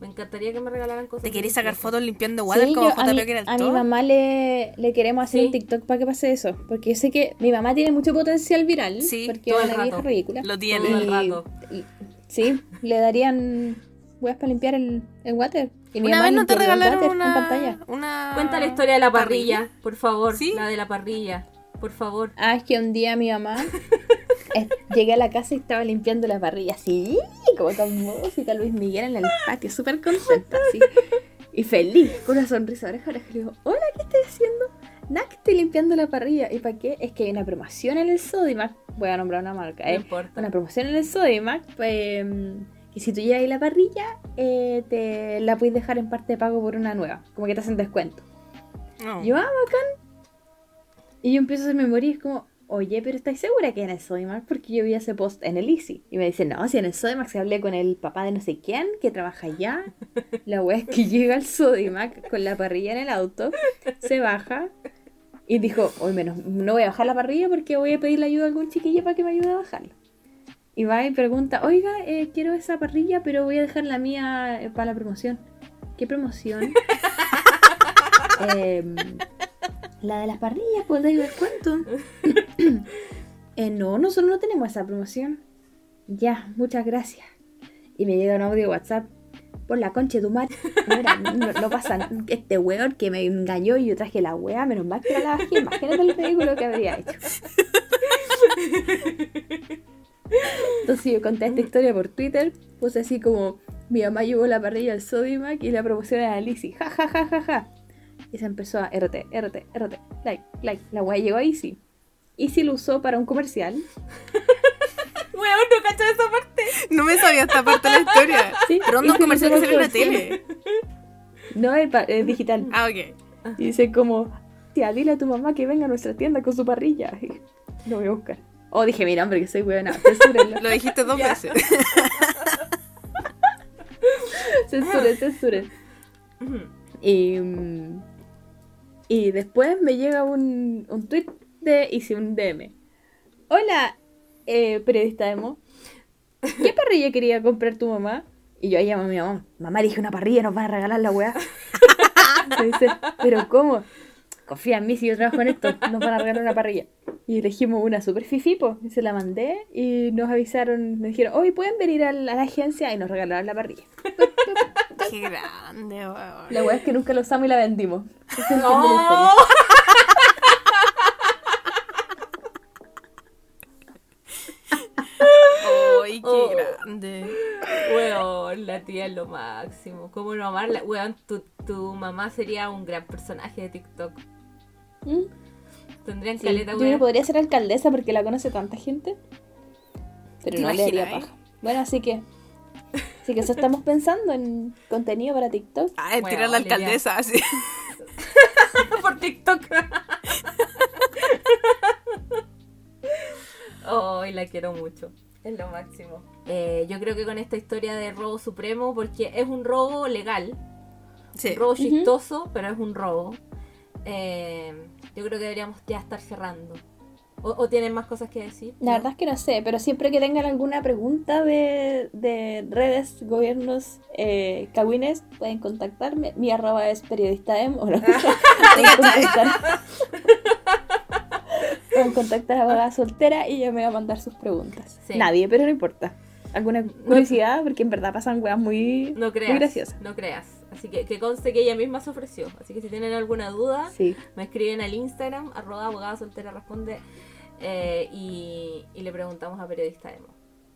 Me encantaría que me regalaran cosas. ¿Te querés sacar fotos limpiando water Sí, como yo- a, JP mi, que era el a mi mamá le, le queremos hacer Sí. un TikTok para que pase eso. Porque yo sé que mi mamá tiene mucho potencial viral. Sí, porque todo es el una vieja rato. ridícula. Lo Todo tiene. el rato. y- sí, le darían huevas para limpiar el, el water. Y mi Una mamá vez no te regalaron una, en pantalla. una... Cuenta la historia de la parrilla, por favor. ¿Sí? La de la parrilla, por favor. Ah, es que un día mi mamá llegué a la casa y estaba limpiando la parrilla así, como con música Luis Miguel en el patio, súper contenta, así. Y feliz, con una sonrisa de oreja oreja. Le digo, hola, ¿qué estoy haciendo? Nada, que estoy limpiando la parrilla. ¿Y para qué? Es que hay una promoción en el Sodimac. Voy a nombrar una marca, No ¿eh? importa. Una promoción en el Sodimac, pues, que si tú llevas ahí la parrilla, eh, te la puedes dejar en parte de pago por una nueva. Como que te hacen descuento. No. Yo, ah, bacán. Y yo empiezo a hacer memoria y es como, oye, pero ¿estáis segura que en el Sodimac? Porque yo vi ese post en el Easy. Y me dice, no, si en el Sodimac se hablé con el papá de no sé quién que trabaja allá. La wea es que llega al Sodimac con la parrilla en el auto, se baja y dijo, hoy menos, no voy a bajar la parrilla porque voy a pedirle ayuda a algún chiquillo para que me ayude a bajarla. Y va y pregunta, oiga, eh, quiero esa parrilla, pero voy a dejar la mía eh, para la promoción. ¿Qué promoción? Em, la de las parrillas, pues de descuento. Eh, no, nosotros no tenemos esa promoción. Ya, muchas gracias. Y me llega un audio de WhatsApp. Por la concha de tu madre. Mira, no, no pasa nada. Este weón que me engañó y yo traje la wea, menos mal que no la bajé. Imagínate el ridículo que habría hecho. Entonces yo conté esta historia por Twitter. Puse así como: Mi mamá llevó la parrilla al Sodimac y la promoción era Lizzy. Ja, ja, ja, ja, ja. Y se empezó a RT, RT, RT, like, like. La wea llegó a Easy. Easy lo usó para un comercial. Weón, no cacho esa parte. No me sabía esta parte de la historia. Sí, Pero un se comercial que sale en la tele. No es, pa- es digital. Ah, ok. Y dice como, tía, dile a tu mamá que venga a nuestra tienda con su parrilla. Y lo voy a buscar. Oh, dije mi nombre, que soy buena. Censúrenlo. Lo dijiste dos Ya. veces. Censuren, censuren. Y, mm, y después me llega un, un tweet de hice un DM. Hola, eh, periodista Emo. ¿Qué parrilla quería comprar tu mamá? Y yo ahí llamo a mi mamá. Mamá, dije una parrilla, nos van a regalar la weá. Me dice, ¿pero cómo? Confía en mí si yo trabajo en esto, nos van a regalar una parrilla. Y elegimos una super fifipo, y se la mandé y nos avisaron, me dijeron, hoy pueden venir a la, a la agencia y nos regalaron la parrilla. Qué grande, weón. La weá es que nunca la usamos y la vendimos. Es No. Ay, qué Oh. grande. Weón, la tía es lo máximo. ¿Cómo no amarla? Weón, tu, tu mamá sería un gran personaje de TikTok. ¿Mm? Tendrían Sí, caleta, yo no podría ser alcaldesa porque la conoce tanta gente. Pero ¿Te no le haría paja. Bueno, así que. Así que eso estamos pensando en contenido para TikTok. Ah, Bueno, tirar la Olivia. alcaldesa, así. por TikTok. Ay, la quiero mucho. Es lo máximo. Eh, yo creo que con esta historia de robo supremo, porque es un robo legal, Sí. un robo chistoso, pero es un robo. Eh, yo creo que deberíamos ya estar cerrando. ¿O, o tienen más cosas que decir? La verdad es que no sé, pero siempre que tengan alguna pregunta de, de redes, gobiernos, eh, cagüines, pueden contactarme. Mi arroba es periodista em, o no. pueden contactar. pueden contactar a abogada soltera y yo me voy a mandar sus preguntas. Sí. Nadie, pero no importa. Alguna curiosidad, porque en verdad pasan weas muy, No creas. muy graciosas. No creas. Así que que conste que ella misma se ofreció. Así que si tienen alguna duda, Sí. me escriben al Instagram, arroba abogada soltera responde, eh, y, y le preguntamos a periodista Emo.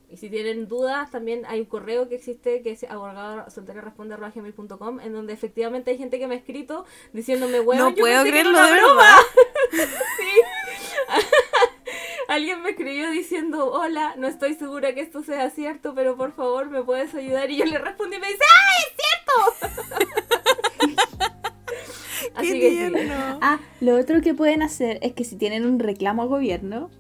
Y si tienen dudas, también hay un correo que existe que es abogadosolteraresponde.com en donde efectivamente hay gente que me ha escrito diciéndome, bueno, No puedo creerlo, de broma". verdad. Alguien me escribió diciendo, hola, no estoy segura que esto sea cierto, pero por favor me puedes ayudar. Y yo le respondí y me dice, ¡ah, es cierto! Así Qué que sí. tierno. Ah, lo otro que pueden hacer es que si tienen un reclamo al gobierno,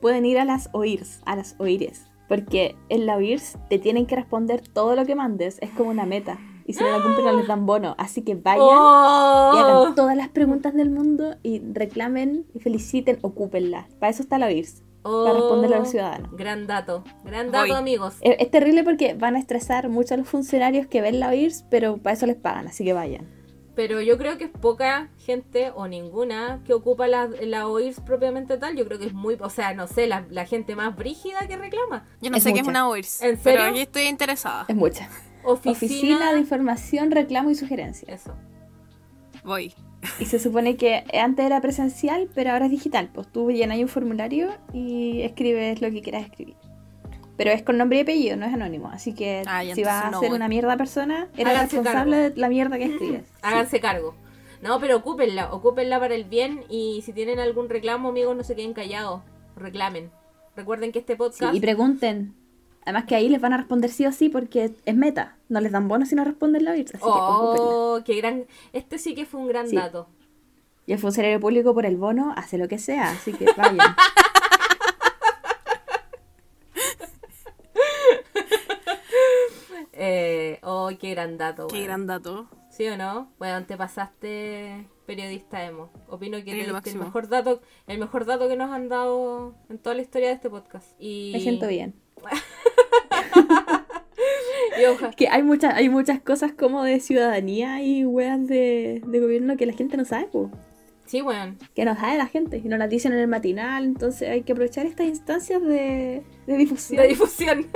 pueden ir a las OIRS, a las OIRES. Porque en la OIRS te tienen que responder todo lo que mandes, es como una meta. Y si no la cumplen no les dan bono. Así que vayan y ¡Oh! hagan todas las preguntas del mundo y reclamen y feliciten, ocúpenla. Para eso está la OIRS, para responderle a los Oh, ciudadanos. Gran dato, gran dato, Voy. amigos. Es, es terrible porque van a estresar mucho a los funcionarios que ven la OIRS, pero para eso les pagan, así que vayan. Pero yo creo que es poca gente o ninguna que ocupa la, la OIRS propiamente tal. Yo creo que es muy, o sea, no sé, la, la gente más brígida que reclama. Yo no Es sé qué es una OIRS. ¿En Pero serio? aquí estoy interesada. Es mucha. Oficina, Oficina de Información, Reclamo y Sugerencia. Eso. Voy. Y se supone que antes era presencial, pero ahora es digital. Pues tú llenas un formulario y escribes lo que quieras escribir. Pero es con nombre y apellido, no es anónimo. Así que Ah, si vas a ser una mierda persona, eres Háganse responsable cargo. de la mierda que escribes. Sí. Háganse cargo. No, pero ocúpenla, ocúpenla para el bien y si tienen algún reclamo, amigos, no se queden callados, reclamen. Recuerden que este Sí, podcast... y pregunten. Además que ahí les van a responder sí o sí porque es meta. No les dan bonos si no responden la OIRS. Así que oh, qué gran... Este sí que fue un gran Sí. dato. Y el funcionario público por el bono hace lo que sea. Así que vayan. Eh, oh, qué gran dato. Qué gran dato. ¿Sí o no? Bueno, te pasaste periodista emo. Opino que diste el mejor dato, el mejor dato que nos han dado en toda la historia de este podcast. Y Me siento bien. Y Que hay muchas, hay muchas cosas como de ciudadanía y weas de, de gobierno que la gente no sabe, po. Sí, bueno. que no sabe la gente y no las dicen en el matinal, entonces hay que aprovechar estas instancias de, de difusión. De difusión.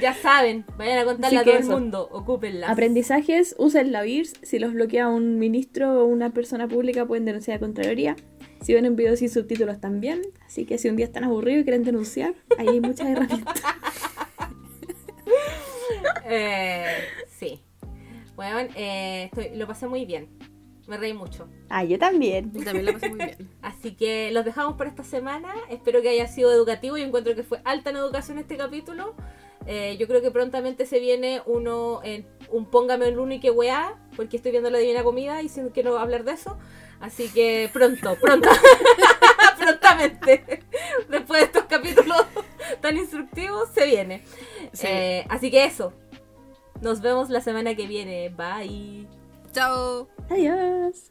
ya saben, vayan a contarle Así a todo el mundo, ocúpenla. Aprendizajes, usen la VIRS, si los bloquea un ministro o una persona pública pueden denunciar a Contraloría. Si ven un video sin subtítulos también, así que si un día están aburridos y quieren denunciar, ahí hay muchas herramientas. Eh, sí. Bueno, eh, estoy- lo pasé muy bien. Me reí mucho. Ah, yo también. Yo también la pasé muy bien. Así que los dejamos por esta semana. Espero que haya sido educativo. Yo encuentro que fue alta en educación este capítulo. Eh, yo creo que prontamente se viene uno en un póngame el uno y que weá, porque estoy viendo la divina comida y si quiero hablar de eso. Así que pronto, pronto, prontamente, después de estos capítulos tan instructivos, se viene. Sí. Eh, así que eso. Nos vemos la semana que viene. Bye. Chao. Adiós.